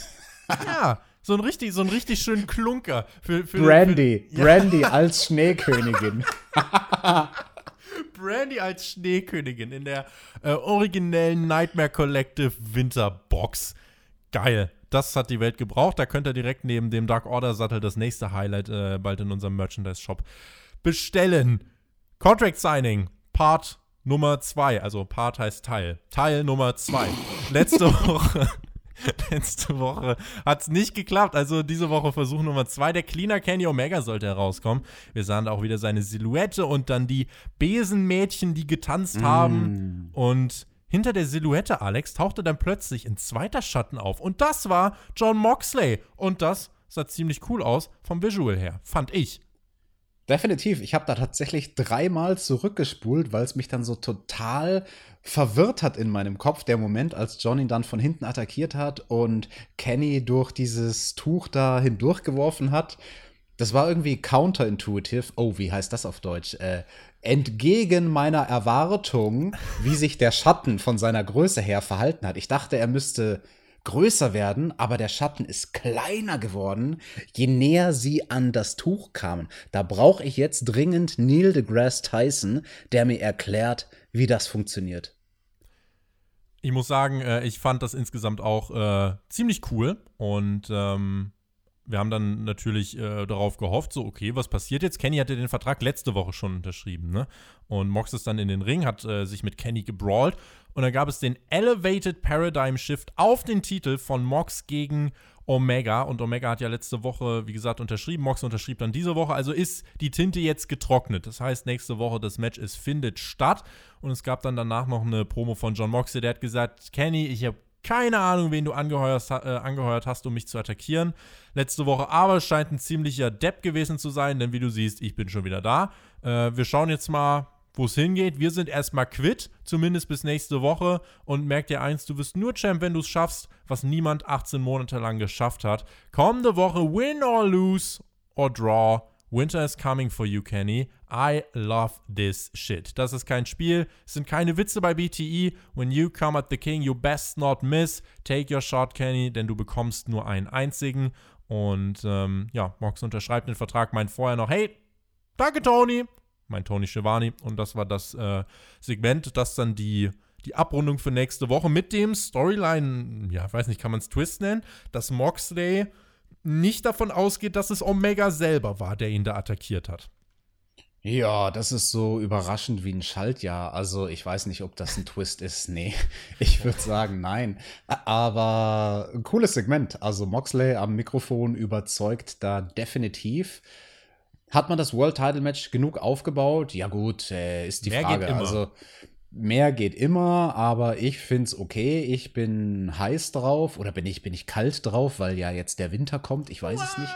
S1: <laughs> ja, so ein richtig, so ein richtig schönen Klunker. Für, für,
S2: Brandy.
S1: Für, <laughs> ja,
S2: Brandy als Schneekönigin. <laughs>
S1: Brandy als Schneekönigin in der äh, originellen Nightmare Collective Winterbox. Geil. Das hat die Welt gebraucht. Da könnt ihr direkt neben dem Dark Order Sattel das nächste Highlight äh, bald in unserem Merchandise-Shop bestellen. Contract Signing, Part Nummer 2. Also Part heißt Teil. Teil Nummer 2. Letzte <laughs> Woche. Letzte Woche hat es nicht geklappt. Also diese Woche Versuch Nummer 2. Der Cleaner Kenny Omega sollte herauskommen. Wir sahen da auch wieder seine Silhouette und dann die Besenmädchen, die getanzt haben. Und hinter der Silhouette, Alex, tauchte dann plötzlich ein zweiter Schatten auf. Und das war John Moxley. Und das sah ziemlich cool aus vom Visual her, fand ich.
S2: Definitiv. Ich habe da tatsächlich dreimal zurückgespult, weil es mich dann so total verwirrt hat in meinem Kopf, der Moment, als John ihn dann von hinten attackiert hat und Kenny durch dieses Tuch da hindurchgeworfen hat. Das war irgendwie counterintuitive. Oh, wie heißt das auf Deutsch? Äh, entgegen meiner Erwartung, wie sich der Schatten von seiner Größe her verhalten hat. Ich dachte, er müsste größer werden, aber der Schatten ist kleiner geworden, je näher sie an das Tuch kamen. Da brauche ich jetzt dringend Neil deGrasse Tyson, der mir erklärt, wie das funktioniert.
S1: Ich muss sagen, äh, ich fand das insgesamt auch äh, ziemlich cool. Und ähm, wir haben dann natürlich äh, darauf gehofft, so, okay, was passiert jetzt? Kenny hatte den Vertrag letzte Woche schon unterschrieben, ne? Und Mox ist dann in den Ring, hat äh, sich mit Kenny gebrawlt. Und dann gab es den Elevated Paradigm Shift auf den Titel von Mox gegen Omega. Und Omega hat ja letzte Woche, wie gesagt, unterschrieben. Mox unterschrieb dann diese Woche. Also ist die Tinte jetzt getrocknet. Das heißt, nächste Woche das Match, es findet statt. Und es gab dann danach noch eine Promo von John Moxley, der hat gesagt, Kenny, ich habe keine Ahnung, wen du angeheuert, äh, angeheuert hast, um mich zu attackieren. Letzte Woche aber scheint ein ziemlicher Depp gewesen zu sein, denn wie du siehst, ich bin schon wieder da. Äh, wir schauen jetzt mal, wo es hingeht. Wir sind erstmal quitt, zumindest bis nächste Woche. Und merk dir eins, du wirst nur Champ, wenn du es schaffst, was niemand 18 Monate lang geschafft hat. Kommende Woche, win or lose or draw. Winter is coming for you, Kenny. I love this shit. Das ist kein Spiel, es sind keine Witze bei BTE. When you come at the king, you best not miss. Take your shot, Kenny, denn du bekommst nur einen einzigen. Und ähm, ja, Mox unterschreibt den Vertrag, meint vorher noch, hey, danke Tony. Mein Tony Schiavone. Und das war das äh, Segment, das dann die, die Abrundung für nächste Woche mit dem Storyline, ja, weiß nicht, kann man es Twist nennen, dass Moxley nicht davon ausgeht, dass es Omega selber war, der ihn da attackiert hat.
S2: Ja, das ist so überraschend wie ein Schaltjahr. Also ich weiß nicht, ob das ein Twist ist. Nee, <laughs> ich würde sagen nein. Aber ein cooles Segment. Also Moxley am Mikrofon überzeugt da definitiv. Hat man das World Title Match genug aufgebaut? Ja gut, äh, ist die
S1: Mehr
S2: Frage. Also mehr geht immer, aber ich find's okay. Ich bin heiß drauf oder bin ich bin ich kalt drauf, weil ja jetzt der Winter kommt. Ich weiß wow. es nicht.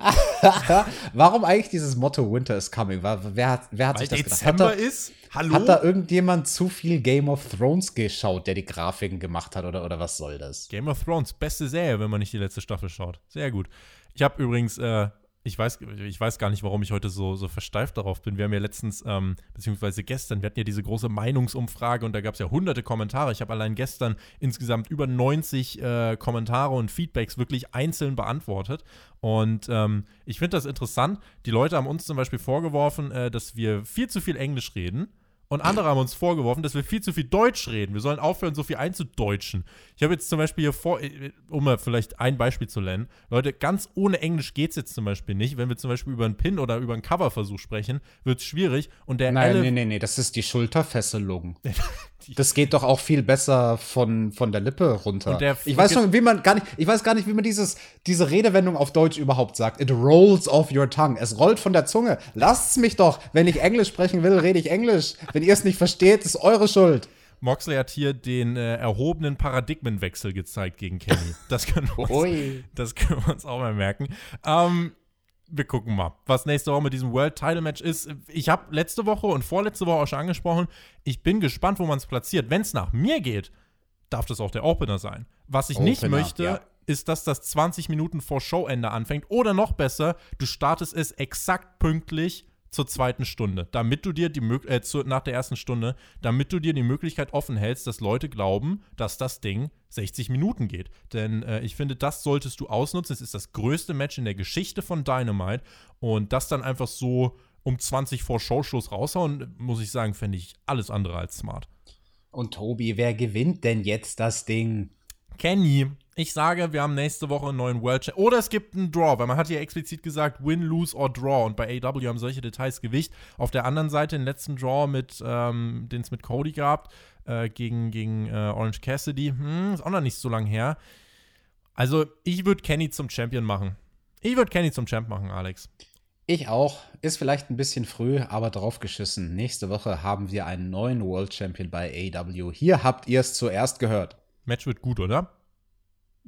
S2: <laughs> Warum eigentlich dieses Motto Winter is coming? Wer hat, wer hat
S1: weil
S2: sich das
S1: Dezember gedacht?
S2: Hat da,
S1: ist? Hallo?
S2: Hat da irgendjemand zu viel Game of Thrones geschaut, der die Grafiken gemacht hat oder, oder was soll das?
S1: Game of Thrones, beste Serie, wenn man nicht die letzte Staffel schaut. Sehr gut. Ich habe übrigens äh, ich weiß, ich weiß gar nicht, warum ich heute so, so versteift darauf bin. Wir haben ja letztens, ähm, beziehungsweise gestern, wir hatten ja diese große Meinungsumfrage und da gab es ja hunderte Kommentare. Ich habe allein gestern insgesamt über 90 äh, Kommentare und Feedbacks wirklich einzeln beantwortet. Und ähm, ich finde das interessant. Die Leute haben uns zum Beispiel vorgeworfen, äh, dass wir viel zu viel Englisch reden. Und andere haben uns vorgeworfen, dass wir viel zu viel Deutsch reden. Wir sollen aufhören, so viel einzudeutschen. Ich habe jetzt zum Beispiel hier vor, äh, um mal vielleicht ein Beispiel zu nennen, Leute, ganz ohne Englisch geht es jetzt zum Beispiel nicht. Wenn wir zum Beispiel über einen Pin oder über einen Coverversuch sprechen, wird es schwierig. Und der
S2: Nein, nee, nee, nee, das ist die Schulterfesselung. <laughs> das geht doch auch viel besser von, von der Lippe runter. Der, ich weiß schon, wie man gar nicht, ich weiß gar nicht, wie man dieses, diese Redewendung auf Deutsch überhaupt sagt. It rolls off your tongue. Es rollt von der Zunge. Lasst's mich doch. Wenn ich Englisch sprechen will, rede ich Englisch. Wenn ihr es nicht versteht, ist eure Schuld.
S1: Moxley hat hier den äh, erhobenen Paradigmenwechsel gezeigt gegen Kenny. Das können wir uns, das können wir uns auch mal merken. Ähm, wir gucken mal, was nächste Woche mit diesem World Title Match ist. Ich habe letzte Woche und vorletzte Woche auch schon angesprochen, ich bin gespannt, wo man es platziert. Wenn es nach mir geht, darf das auch der Opener sein. Was ich Opener, nicht möchte, ja. ist, dass das 20 Minuten vor Showende anfängt. Oder noch besser, du startest es exakt pünktlich zur zweiten Stunde, damit du dir die äh, zu, nach der ersten Stunde, damit du dir die Möglichkeit offen hältst, dass Leute glauben, dass das Ding 60 Minuten geht. Denn äh, ich finde, das solltest du ausnutzen. Es ist das größte Match in der Geschichte von Dynamite und das dann einfach so um 20 vor Showschluss raushauen, muss ich sagen, fände ich alles andere als smart.
S2: Und Tobi, wer gewinnt denn jetzt das Ding?
S1: Kenny. Ich sage, wir haben nächste Woche einen neuen World Champion. Oder es gibt einen Draw, weil man hat ja explizit gesagt, Win, Lose or Draw. Und bei AW haben solche Details Gewicht. Auf der anderen Seite den letzten Draw, mit, ähm, den es mit Cody gab, äh, gegen, gegen äh, Orange Cassidy, hm, ist auch noch nicht so lange her. Also, ich würde Kenny zum Champion machen. Ich würde Kenny zum Champ machen, Alex.
S2: Ich auch. Ist vielleicht ein bisschen früh, aber draufgeschissen. Nächste Woche haben wir einen neuen World Champion bei AW. Hier habt ihr es zuerst gehört.
S1: Match wird gut, oder?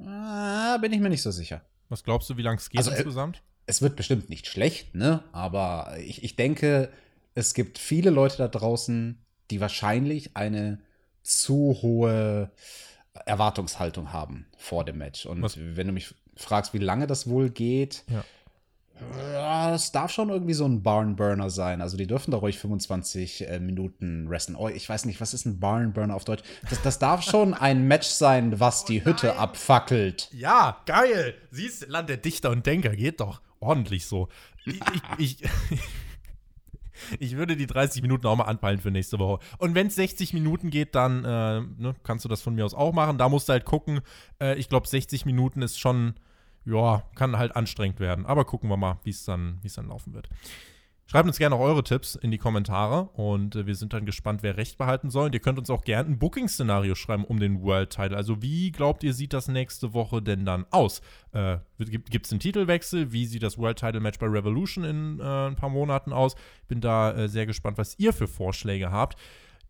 S2: Ah, bin ich mir nicht so sicher.
S1: Was glaubst du, wie lange es geht also, äh, insgesamt?
S2: Es wird bestimmt nicht schlecht, ne? Aber ich, ich denke, es gibt viele Leute da draußen, die wahrscheinlich eine zu hohe Erwartungshaltung haben vor dem Match. Und Was? wenn du mich fragst, wie lange das wohl geht, ja. Es darf schon irgendwie so ein Barnburner sein. Also die dürfen da ruhig 25 äh, Minuten resten. Oh, ich weiß nicht, was ist ein Barnburner auf Deutsch? Das, das darf schon ein Match sein, was die Hütte abfackelt.
S1: Ja, geil. Siehst, Land der Dichter und Denker geht doch ordentlich so. Ich, ich, ich, ich würde die 30 Minuten auch mal anpeilen für nächste Woche. Und wenn es 60 Minuten geht, dann äh, ne, kannst du das von mir aus auch machen. Da musst du halt gucken. Äh, ich glaube, 60 Minuten ist schon ja, kann halt anstrengend werden. Aber gucken wir mal, wie es dann, dann laufen wird. Schreibt uns gerne auch eure Tipps in die Kommentare und äh, wir sind dann gespannt, wer recht behalten soll. Und ihr könnt uns auch gerne ein Booking-Szenario schreiben um den World Title. Also, wie glaubt ihr, sieht das nächste Woche denn dann aus? Äh, Gibt es einen Titelwechsel? Wie sieht das World Title Match bei Revolution in äh, ein paar Monaten aus? Bin da äh, sehr gespannt, was ihr für Vorschläge habt.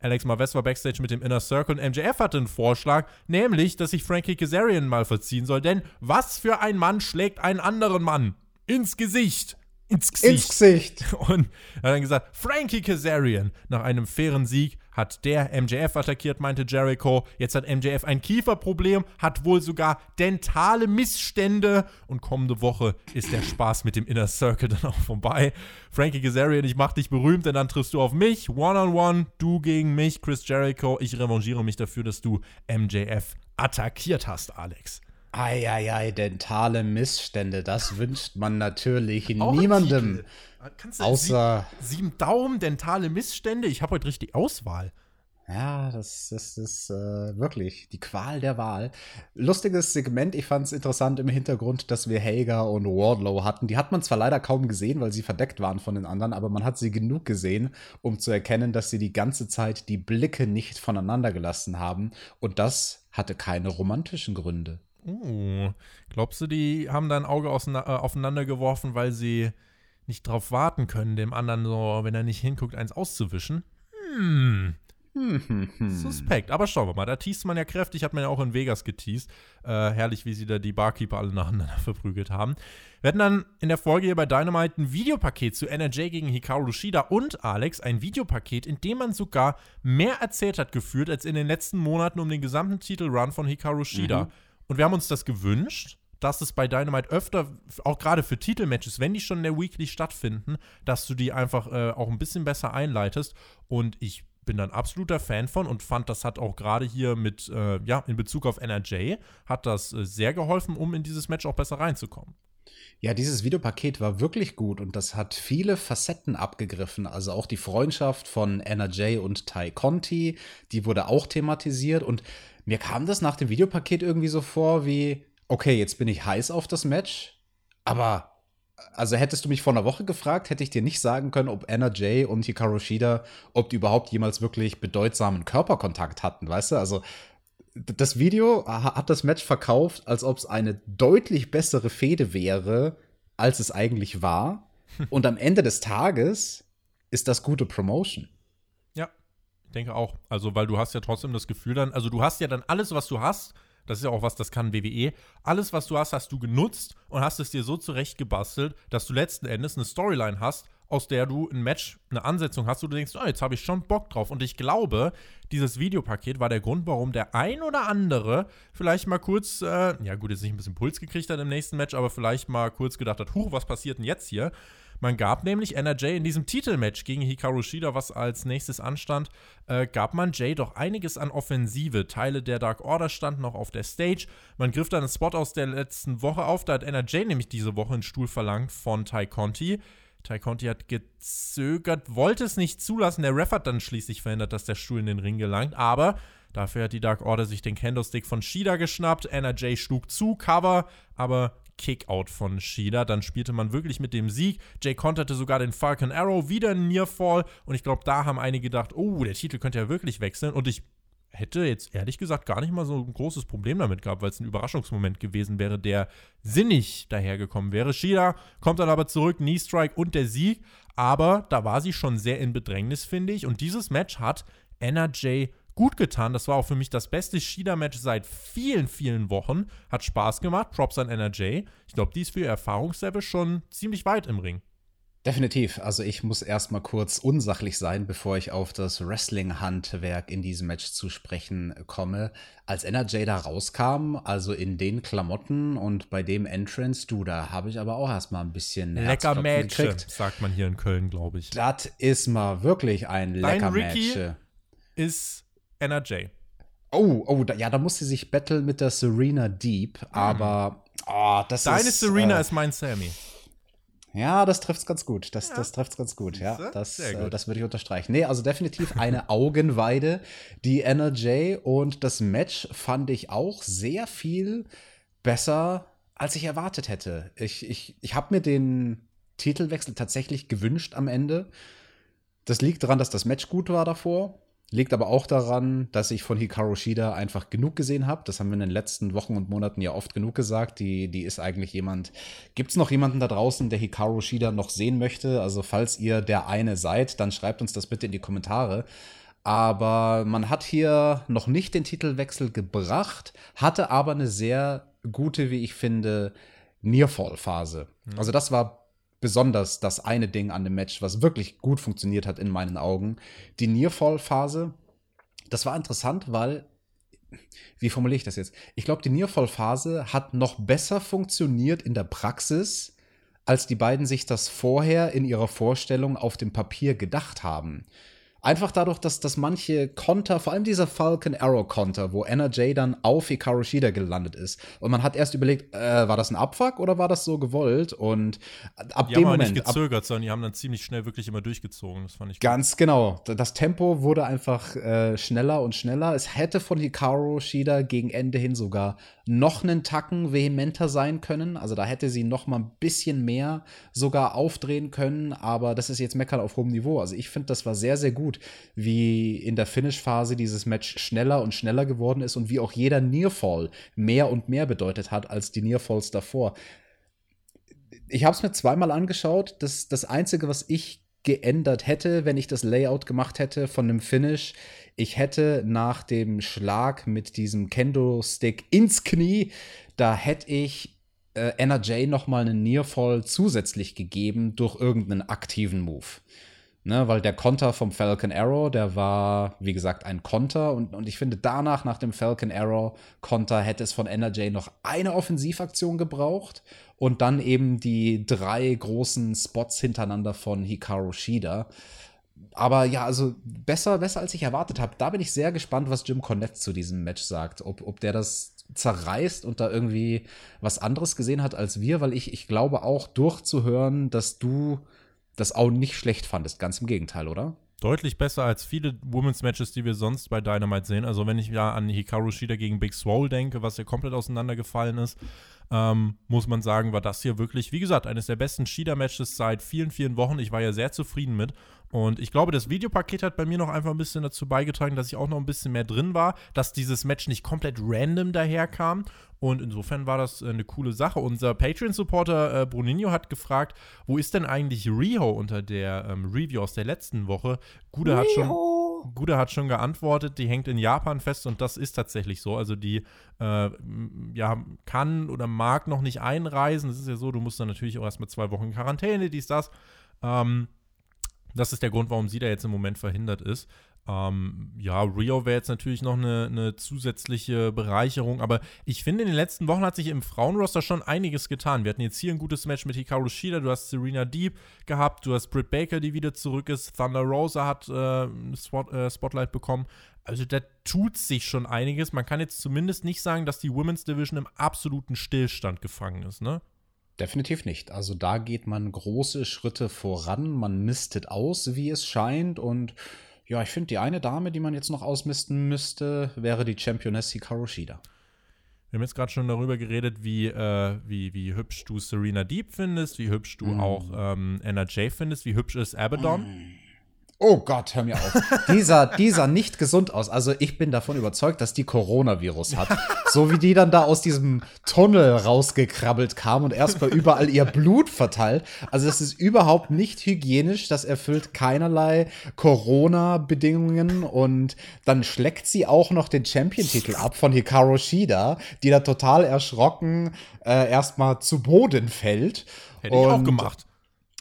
S1: Alex Marvez war backstage mit dem Inner Circle und MJF hatte einen Vorschlag, nämlich, dass sich Frankie Kazarian mal verziehen soll. Denn was für ein Mann schlägt einen anderen Mann? Ins Gesicht ins Gesicht. Ins Gesicht. <laughs> Und er hat dann gesagt, Frankie Kazarian, nach einem fairen Sieg hat der MJF attackiert, meinte Jericho. Jetzt hat MJF ein Kieferproblem, hat wohl sogar dentale Missstände. Und kommende Woche ist der Spaß mit dem Inner Circle dann auch vorbei. Frankie Kazarian, ich mach dich berühmt, denn dann triffst du auf mich. One-on-one, -on -one, du gegen mich, Chris Jericho. Ich revanchiere mich dafür, dass du MJF attackiert hast, Alex.
S2: Eieiei, dentale Missstände, das wünscht man natürlich Auch niemandem.
S1: Außer sieben, sieben Daumen, dentale Missstände? Ich habe heute richtig Auswahl.
S2: Ja, das, das ist äh, wirklich die Qual der Wahl. Lustiges Segment, ich fand es interessant im Hintergrund, dass wir Hager und Wardlow hatten. Die hat man zwar leider kaum gesehen, weil sie verdeckt waren von den anderen, aber man hat sie genug gesehen, um zu erkennen, dass sie die ganze Zeit die Blicke nicht voneinander gelassen haben. Und das hatte keine romantischen Gründe.
S1: Uh, glaubst du, die haben da ein Auge äh, aufeinander geworfen, weil sie nicht drauf warten können, dem anderen so, wenn er nicht hinguckt, eins auszuwischen? Hm. <laughs> Suspekt. Aber schauen wir mal. Da teast man ja kräftig, hat man ja auch in Vegas geteased. Äh, herrlich, wie sie da die Barkeeper alle nacheinander <laughs> verprügelt haben. Wir hatten dann in der Folge hier bei Dynamite ein Videopaket zu NRJ gegen Hikaru Shida und Alex. Ein Videopaket, in dem man sogar mehr erzählt hat geführt als in den letzten Monaten um den gesamten Titelrun von Hikaru Shida. Mhm. Und wir haben uns das gewünscht dass es bei Dynamite öfter, auch gerade für Titelmatches, wenn die schon in der Weekly stattfinden, dass du die einfach äh, auch ein bisschen besser einleitest. Und ich bin dann absoluter Fan von und fand, das hat auch gerade hier mit, äh, ja, in Bezug auf NRJ, hat das äh, sehr geholfen, um in dieses Match auch besser reinzukommen.
S2: Ja, dieses Videopaket war wirklich gut und das hat viele Facetten abgegriffen. Also auch die Freundschaft von NRJ und Ty Conti, die wurde auch thematisiert und mir kam das nach dem Videopaket irgendwie so vor wie, okay, jetzt bin ich heiß auf das Match, aber also hättest du mich vor einer Woche gefragt, hätte ich dir nicht sagen können, ob Anna Jay und Hikaru Shida, ob die überhaupt jemals wirklich bedeutsamen Körperkontakt hatten, weißt du? Also das Video hat das Match verkauft, als ob es eine deutlich bessere Fehde wäre, als es eigentlich war. <laughs> Und am Ende des Tages ist das gute Promotion.
S1: Denke auch. Also, weil du hast ja trotzdem das Gefühl dann, also du hast ja dann alles, was du hast, das ist ja auch was, das kann WWE. Alles, was du hast, hast du genutzt und hast es dir so zurechtgebastelt, dass du letzten Endes eine Storyline hast, aus der du ein Match, eine Ansetzung hast, wo du denkst, oh, jetzt habe ich schon Bock drauf. Und ich glaube, dieses Videopaket war der Grund, warum der ein oder andere vielleicht mal kurz, äh, ja gut, jetzt nicht ein bisschen Puls gekriegt hat im nächsten Match, aber vielleicht mal kurz gedacht hat, huch, was passiert denn jetzt hier? Man gab nämlich NRJ in diesem Titelmatch gegen Hikaru Shida, was als nächstes anstand, äh, gab man Jay doch einiges an Offensive. Teile der Dark Order standen noch auf der Stage. Man griff dann einen Spot aus der letzten Woche auf. Da hat NRJ nämlich diese Woche einen Stuhl verlangt von Ty Conti. Ty Conti hat gezögert, wollte es nicht zulassen. Der Ref hat dann schließlich verhindert, dass der Stuhl in den Ring gelangt. Aber dafür hat die Dark Order sich den Candlestick von Shida geschnappt. NRJ schlug zu, Cover, aber Kickout von Shida. Dann spielte man wirklich mit dem Sieg. Jay konterte sogar den Falcon Arrow, wieder ein Nearfall. Und ich glaube, da haben einige gedacht, oh, der Titel könnte ja wirklich wechseln. Und ich hätte jetzt ehrlich gesagt gar nicht mal so ein großes Problem damit gehabt, weil es ein Überraschungsmoment gewesen wäre, der sinnig dahergekommen wäre. Shida kommt dann aber zurück, Knee Strike und der Sieg. Aber da war sie schon sehr in Bedrängnis, finde ich. Und dieses Match hat NRJ gut getan. Das war auch für mich das beste Shida-Match seit vielen, vielen Wochen. Hat Spaß gemacht. Props an NRJ. Ich glaube, die ist für ihr Erfahrungslevel schon ziemlich weit im Ring.
S2: Definitiv. Also ich muss erstmal kurz unsachlich sein, bevor ich auf das Wrestling-Handwerk in diesem Match zu sprechen komme. Als NRJ da rauskam, also in den Klamotten und bei dem Entrance, du, da habe ich aber auch erstmal ein bisschen
S1: Lecker Match, sagt man hier in Köln, glaube ich.
S2: Das ist mal wirklich ein lecker Match.
S1: ist NRJ.
S2: Oh, oh, da, ja, da muss sie sich battlen mit der Serena Deep, mhm. aber oh, das
S1: Deine ist, Serena äh, ist mein Sammy.
S2: Ja, das trifft's ganz gut. Das, ja. das trifft's ganz gut, ja. Das, äh, das würde ich unterstreichen. Nee, also definitiv eine <laughs> Augenweide, die NRJ. Und das Match fand ich auch sehr viel besser, als ich erwartet hätte. Ich, ich, ich habe mir den Titelwechsel tatsächlich gewünscht am Ende. Das liegt daran, dass das Match gut war davor. Liegt aber auch daran, dass ich von Hikaru Shida einfach genug gesehen habe. Das haben wir in den letzten Wochen und Monaten ja oft genug gesagt. Die, die ist eigentlich jemand. Gibt es noch jemanden da draußen, der Hikaru Shida noch sehen möchte? Also, falls ihr der eine seid, dann schreibt uns das bitte in die Kommentare. Aber man hat hier noch nicht den Titelwechsel gebracht, hatte aber eine sehr gute, wie ich finde, Nearfall-Phase. Mhm. Also, das war besonders das eine Ding an dem Match, was wirklich gut funktioniert hat in meinen Augen. Die Nearfall-Phase, das war interessant, weil, wie formuliere ich das jetzt? Ich glaube, die Nearfall-Phase hat noch besser funktioniert in der Praxis, als die beiden sich das vorher in ihrer Vorstellung auf dem Papier gedacht haben. Einfach dadurch, dass, dass manche Konter, vor allem dieser Falcon Arrow Konter, wo NRJ dann auf Hikaru Shida gelandet ist. Und man hat erst überlegt, äh, war das ein Abfuck oder war das so gewollt? Und ab
S1: die
S2: dem
S1: haben
S2: Moment.
S1: nicht gezögert, sondern die haben dann ziemlich schnell wirklich immer durchgezogen. Das fand ich
S2: Ganz gut. genau. Das Tempo wurde einfach äh, schneller und schneller. Es hätte von Hikaru Shida gegen Ende hin sogar noch einen Tacken vehementer sein können. Also da hätte sie noch mal ein bisschen mehr sogar aufdrehen können. Aber das ist jetzt Meckern auf hohem Niveau. Also ich finde, das war sehr, sehr gut gut, wie in der Finish-Phase dieses Match schneller und schneller geworden ist und wie auch jeder Nearfall mehr und mehr bedeutet hat als die Nearfalls davor. Ich habe es mir zweimal angeschaut. Das, das Einzige, was ich geändert hätte, wenn ich das Layout gemacht hätte von einem Finish. Ich hätte nach dem Schlag mit diesem Kendo-Stick ins Knie, da hätte ich äh, NRJ noch mal einen Nearfall zusätzlich gegeben durch irgendeinen aktiven Move. Ne, weil der Konter vom Falcon Arrow, der war, wie gesagt, ein Konter. Und, und ich finde, danach, nach dem Falcon Arrow Konter, hätte es von NRJ noch eine Offensivaktion gebraucht. Und dann eben die drei großen Spots hintereinander von Hikaru Shida. Aber ja, also besser, besser als ich erwartet habe. Da bin ich sehr gespannt, was Jim Cornette zu diesem Match sagt. Ob, ob der das zerreißt und da irgendwie was anderes gesehen hat als wir, weil ich, ich glaube auch durchzuhören, dass du das auch nicht schlecht fandest. Ganz im Gegenteil, oder?
S1: Deutlich besser als viele Women's Matches, die wir sonst bei Dynamite sehen. Also wenn ich ja an Hikaru Shida gegen Big Swole denke, was ja komplett auseinandergefallen ist, ähm, muss man sagen, war das hier wirklich, wie gesagt, eines der besten Shida-Matches seit vielen, vielen Wochen. Ich war ja sehr zufrieden mit. Und ich glaube, das Videopaket hat bei mir noch einfach ein bisschen dazu beigetragen, dass ich auch noch ein bisschen mehr drin war, dass dieses Match nicht komplett random daherkam. Und insofern war das äh, eine coole Sache. Unser Patreon-Supporter äh, Bruninho hat gefragt, wo ist denn eigentlich Riho unter der ähm, Review aus der letzten Woche? Gude hat schon. Gude hat schon geantwortet, die hängt in Japan fest und das ist tatsächlich so. Also die äh, ja, kann oder mag noch nicht einreisen. Das ist ja so, du musst dann natürlich auch erstmal zwei Wochen in Quarantäne, dies, das. Ähm, das ist der Grund, warum sie da jetzt im Moment verhindert ist. Ähm, ja, Rio wäre jetzt natürlich noch eine, eine, zusätzliche Bereicherung, aber ich finde, in den letzten Wochen hat sich im Frauenroster schon einiges getan. Wir hatten jetzt hier ein gutes Match mit Hikaru Shida, du hast Serena Deep gehabt, du hast Britt Baker, die wieder zurück ist, Thunder Rosa hat äh, Spot, äh, Spotlight bekommen. Also da tut sich schon einiges. Man kann jetzt zumindest nicht sagen, dass die Women's Division im absoluten Stillstand gefangen ist, ne?
S2: Definitiv nicht. Also da geht man große Schritte voran, man mistet aus, wie es scheint. Und ja, ich finde, die eine Dame, die man jetzt noch ausmisten müsste, wäre die Championess Hikaru Shida.
S1: Wir haben jetzt gerade schon darüber geredet, wie, äh, wie, wie hübsch du Serena Deep findest, wie hübsch du mm. auch ähm, NRJ findest, wie hübsch ist Abaddon. Mm.
S2: Oh Gott, hör mir auf. <laughs> dieser, dieser nicht gesund aus. Also ich bin davon überzeugt, dass die Coronavirus hat. So wie die dann da aus diesem Tunnel rausgekrabbelt kam und erstmal überall ihr Blut verteilt. Also das ist überhaupt nicht hygienisch. Das erfüllt keinerlei Corona-Bedingungen. Und dann schleckt sie auch noch den Champion-Titel ab von Hikaru Shida, die da total erschrocken äh, erstmal zu Boden fällt.
S1: Hätte ich auch gemacht.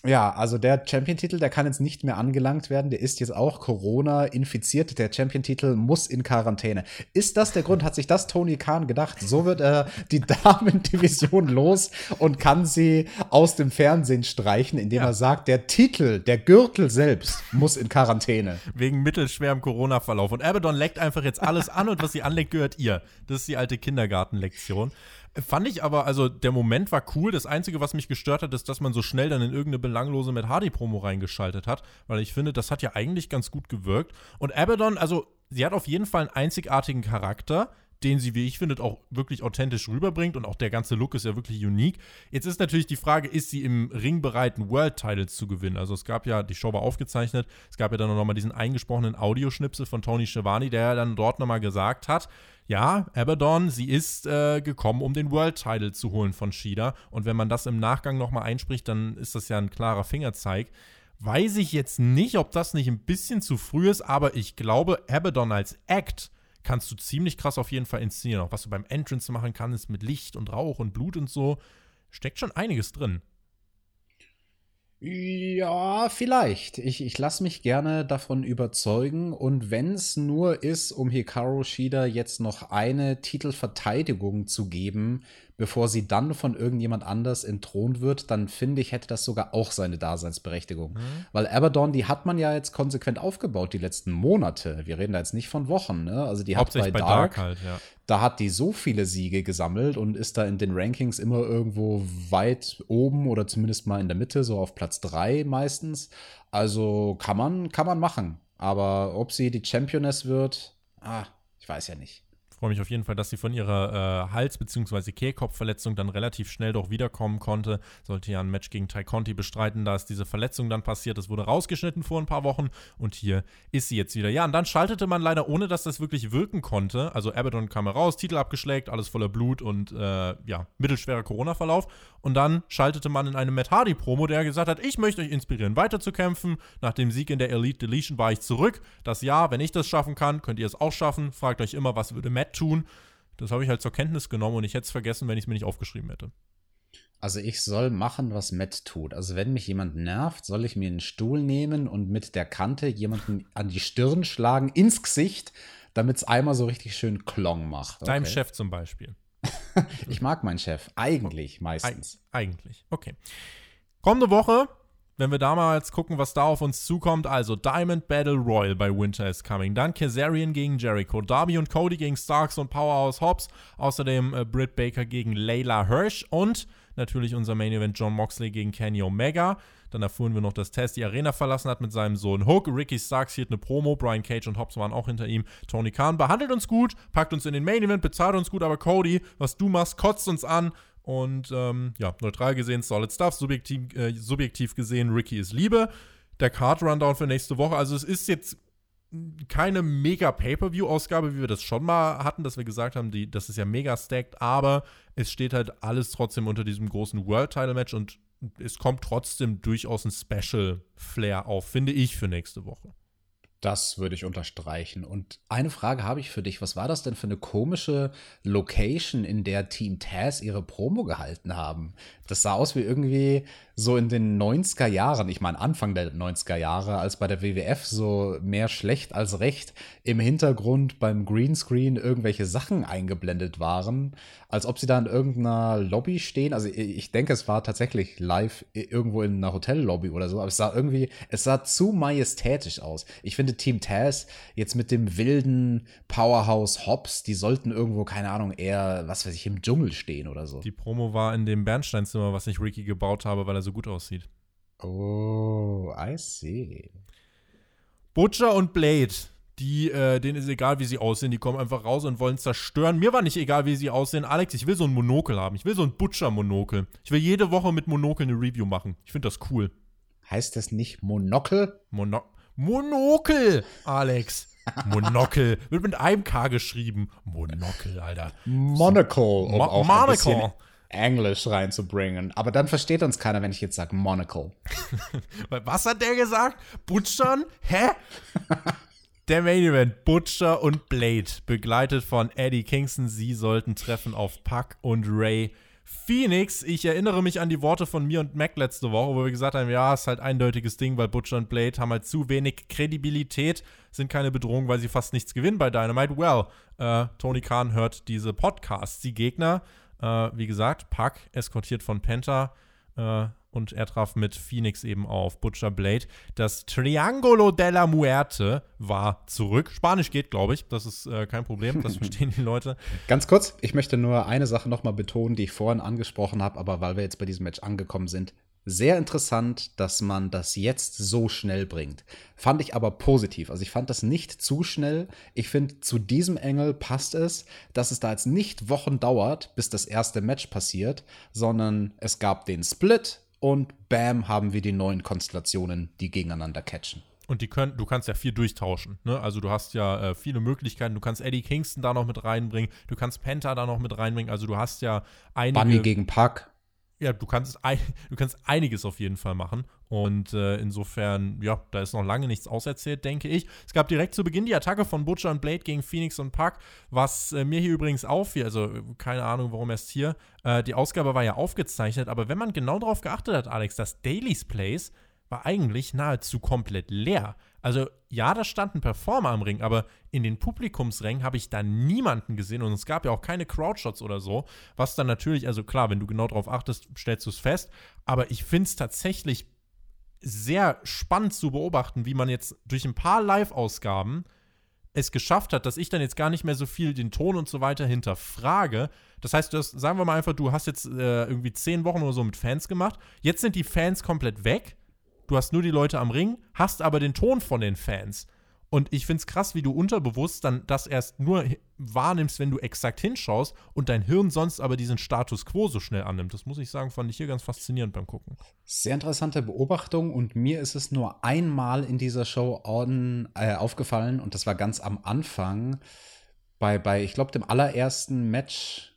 S2: Ja, also der Champion-Titel, der kann jetzt nicht mehr angelangt werden. Der ist jetzt auch Corona infiziert. Der Champion-Titel muss in Quarantäne. Ist das der Grund? Hat sich das Tony Khan gedacht? So wird er die <laughs> Damen-Division los und kann sie aus dem Fernsehen streichen, indem ja. er sagt, der Titel, der Gürtel selbst muss in Quarantäne.
S1: Wegen mittelschwerem Corona-Verlauf. Und Abaddon leckt einfach jetzt alles an und was sie anlegt, gehört ihr. Das ist die alte Kindergartenlektion. Fand ich aber, also der Moment war cool. Das Einzige, was mich gestört hat, ist, dass man so schnell dann in irgendeine belanglose Matt Hardy-Promo reingeschaltet hat, weil ich finde, das hat ja eigentlich ganz gut gewirkt. Und Abaddon, also sie hat auf jeden Fall einen einzigartigen Charakter den sie, wie ich finde, auch wirklich authentisch rüberbringt und auch der ganze Look ist ja wirklich unique. Jetzt ist natürlich die Frage, ist sie im Ring bereit, einen World Title zu gewinnen? Also es gab ja, die Show war aufgezeichnet, es gab ja dann noch mal diesen eingesprochenen Audioschnipsel von Tony Schiavone, der ja dann dort noch mal gesagt hat, ja, Abaddon, sie ist äh, gekommen, um den World Title zu holen von Shida. Und wenn man das im Nachgang nochmal einspricht, dann ist das ja ein klarer Fingerzeig. Weiß ich jetzt nicht, ob das nicht ein bisschen zu früh ist, aber ich glaube, Abaddon als Act kannst du ziemlich krass auf jeden Fall inszenieren. Auch was du beim Entrance machen kannst mit Licht und Rauch und Blut und so. Steckt schon einiges drin.
S2: Ja, vielleicht. Ich, ich lasse mich gerne davon überzeugen. Und wenn es nur ist, um Hikaru Shida jetzt noch eine Titelverteidigung zu geben, bevor sie dann von irgendjemand anders entthront wird, dann finde ich, hätte das sogar auch seine Daseinsberechtigung. Mhm. Weil Abaddon, die hat man ja jetzt konsequent aufgebaut die letzten Monate. Wir reden da jetzt nicht von Wochen. Ne? Also die hat bei, bei Dark, Dark halt, ja. da hat die so viele Siege gesammelt und ist da in den Rankings immer irgendwo weit oben oder zumindest mal in der Mitte, so auf Platz 3 meistens. Also kann man, kann man machen. Aber ob sie die Championess wird, ah, ich weiß ja nicht
S1: freue mich auf jeden Fall, dass sie von ihrer äh, Hals- bzw. Kehlkopfverletzung dann relativ schnell doch wiederkommen konnte. Sollte ja ein Match gegen Ty Conti bestreiten, da ist diese Verletzung dann passiert. Das wurde rausgeschnitten vor ein paar Wochen und hier ist sie jetzt wieder. Ja, und dann schaltete man leider, ohne dass das wirklich wirken konnte. Also Abaddon kam heraus, Titel abgeschlägt, alles voller Blut und äh, ja, mittelschwerer Corona-Verlauf. Und dann schaltete man in eine Matt Hardy-Promo, der gesagt hat, ich möchte euch inspirieren, weiterzukämpfen. Nach dem Sieg in der Elite Deletion war ich zurück. Das Jahr, wenn ich das schaffen kann, könnt ihr es auch schaffen. Fragt euch immer, was würde Matt tun? Das habe ich halt zur Kenntnis genommen und ich hätte es vergessen, wenn ich es mir nicht aufgeschrieben hätte.
S2: Also ich soll machen, was Matt tut. Also wenn mich jemand nervt, soll ich mir einen Stuhl nehmen und mit der Kante jemanden an die Stirn schlagen, ins Gesicht, damit es einmal so richtig schön Klong macht.
S1: Okay. Deinem Chef zum Beispiel. <laughs>
S2: ich mag meinen Chef. Eigentlich meistens.
S1: Eig eigentlich. Okay. Kommende Woche wenn wir da mal jetzt gucken, was da auf uns zukommt, also Diamond Battle Royal bei Winter is Coming, dann Kazarian gegen Jericho, Darby und Cody gegen Starks und Powerhouse Hobbs, außerdem äh, Britt Baker gegen Layla Hirsch und natürlich unser Main Event John Moxley gegen Kenny Omega. Dann erfuhren wir noch, dass Tess die Arena verlassen hat mit seinem Sohn Hook. Ricky Starks hielt eine Promo. Brian Cage und Hobbs waren auch hinter ihm. Tony Khan behandelt uns gut, packt uns in den Main Event, bezahlt uns gut, aber Cody, was du machst, kotzt uns an. Und ähm, ja, neutral gesehen Solid Stuff, subjektiv, äh, subjektiv gesehen Ricky ist Liebe. Der Card Rundown für nächste Woche. Also es ist jetzt keine mega Pay-per-view-Ausgabe, wie wir das schon mal hatten, dass wir gesagt haben, die, das ist ja mega stacked, aber es steht halt alles trotzdem unter diesem großen World-Title-Match und es kommt trotzdem durchaus ein Special-Flair auf, finde ich, für nächste Woche.
S2: Das würde ich unterstreichen. Und eine Frage habe ich für dich. Was war das denn für eine komische Location, in der Team Taz ihre Promo gehalten haben? Das sah aus wie irgendwie so in den 90er Jahren, ich meine Anfang der 90er Jahre, als bei der WWF so mehr schlecht als recht im Hintergrund beim Greenscreen irgendwelche Sachen eingeblendet waren, als ob sie da in irgendeiner Lobby stehen. Also ich denke, es war tatsächlich live irgendwo in einer Hotellobby oder so, aber es sah irgendwie, es sah zu majestätisch aus. Ich finde Team Taz jetzt mit dem wilden Powerhouse Hobbs, die sollten irgendwo, keine Ahnung, eher, was weiß ich, im Dschungel stehen oder so.
S1: Die Promo war in dem Bernsteinzimmer, was ich Ricky gebaut habe, weil er so gut aussieht.
S2: Oh, I see.
S1: Butcher und Blade, die, äh, denen ist egal, wie sie aussehen, die kommen einfach raus und wollen zerstören. Mir war nicht egal, wie sie aussehen. Alex, ich will so ein Monokel haben. Ich will so ein Butcher-Monokel. Ich will jede Woche mit Monokel eine Review machen. Ich finde das cool.
S2: Heißt das nicht Monokel?
S1: Mono Monokel, Alex. Monokel. Wird mit einem K geschrieben. Monokel, Alter.
S2: Monocle. Um Mo auch Monocle. Englisch reinzubringen. Aber dann versteht uns keiner, wenn ich jetzt sage Monocle. <laughs>
S1: Was hat der gesagt? Butchern? Hä? <laughs> der Main Event, Butcher und Blade, begleitet von Eddie Kingston. Sie sollten treffen auf Puck und Ray Phoenix. Ich erinnere mich an die Worte von mir und Mac letzte Woche, wo wir gesagt haben, ja, ist halt eindeutiges Ding, weil Butcher und Blade haben halt zu wenig Kredibilität, sind keine Bedrohung, weil sie fast nichts gewinnen bei Dynamite. Well, äh, Tony Khan hört diese Podcasts. Die Gegner äh, wie gesagt, Puck, eskortiert von Penta. Äh, und er traf mit Phoenix eben auf Butcher Blade. Das Triangolo della Muerte war zurück. Spanisch geht, glaube ich. Das ist äh, kein Problem. Das <laughs> verstehen die Leute.
S2: Ganz kurz, ich möchte nur eine Sache nochmal betonen, die ich vorhin angesprochen habe, aber weil wir jetzt bei diesem Match angekommen sind. Sehr interessant, dass man das jetzt so schnell bringt. Fand ich aber positiv. Also ich fand das nicht zu schnell. Ich finde, zu diesem Engel passt es, dass es da jetzt nicht Wochen dauert, bis das erste Match passiert, sondern es gab den Split und bam, haben wir die neuen Konstellationen, die gegeneinander catchen.
S1: Und die können, du kannst ja viel durchtauschen. Ne? Also du hast ja äh, viele Möglichkeiten. Du kannst Eddie Kingston da noch mit reinbringen. Du kannst Penta da noch mit reinbringen. Also du hast ja einige.
S2: Bunny gegen Puck
S1: ja, du kannst, <laughs> du kannst einiges auf jeden Fall machen. Und äh, insofern, ja, da ist noch lange nichts auserzählt, denke ich. Es gab direkt zu Beginn die Attacke von Butcher und Blade gegen Phoenix und Puck, was äh, mir hier übrigens auffiel. Also, keine Ahnung, warum erst hier. Äh, die Ausgabe war ja aufgezeichnet, aber wenn man genau darauf geachtet hat, Alex, das Daily's Place war eigentlich nahezu komplett leer. Also ja, da stand ein Performer am Ring, aber in den Publikumsrängen habe ich da niemanden gesehen und es gab ja auch keine Crowdshots oder so, was dann natürlich, also klar, wenn du genau darauf achtest, stellst du es fest, aber ich finde es tatsächlich sehr spannend zu beobachten, wie man jetzt durch ein paar Live-Ausgaben es geschafft hat, dass ich dann jetzt gar nicht mehr so viel den Ton und so weiter hinterfrage. Das heißt, das, sagen wir mal einfach, du hast jetzt äh, irgendwie zehn Wochen oder so mit Fans gemacht. Jetzt sind die Fans komplett weg du hast nur die Leute am Ring, hast aber den Ton von den Fans. Und ich finde es krass, wie du unterbewusst dann das erst nur wahrnimmst, wenn du exakt hinschaust und dein Hirn sonst aber diesen Status quo so schnell annimmt. Das muss ich sagen, fand ich hier ganz faszinierend beim Gucken.
S2: Sehr interessante Beobachtung und mir ist es nur einmal in dieser Show on, äh, aufgefallen und das war ganz am Anfang bei, bei ich glaube, dem allerersten Match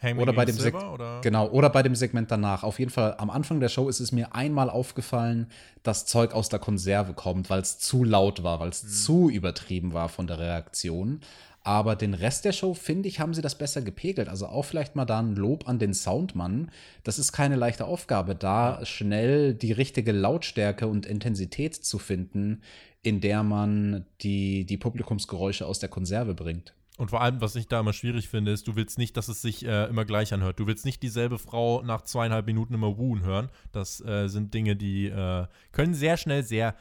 S1: Hangman
S2: oder bei dem
S1: Silver,
S2: Seg-
S1: oder?
S2: Genau, oder bei dem Segment danach. Auf jeden Fall, am Anfang der Show ist es mir einmal aufgefallen, dass Zeug aus der Konserve kommt, weil es zu laut war, weil es
S1: Mhm.
S2: zu übertrieben war von der Reaktion. Aber den Rest der Show, finde ich, haben sie das besser gepegelt. Also auch vielleicht mal da ein Lob an den Soundmann. Das ist keine leichte Aufgabe, da schnell die richtige Lautstärke und Intensität zu finden, in der man die, die Publikumsgeräusche aus der Konserve bringt.
S1: Und vor allem, was ich da immer schwierig finde, ist, du willst nicht, dass es sich äh, immer gleich anhört. Du willst nicht dieselbe Frau nach zweieinhalb Minuten immer wuhen hören. Das äh, sind Dinge, die äh, können sehr schnell sehr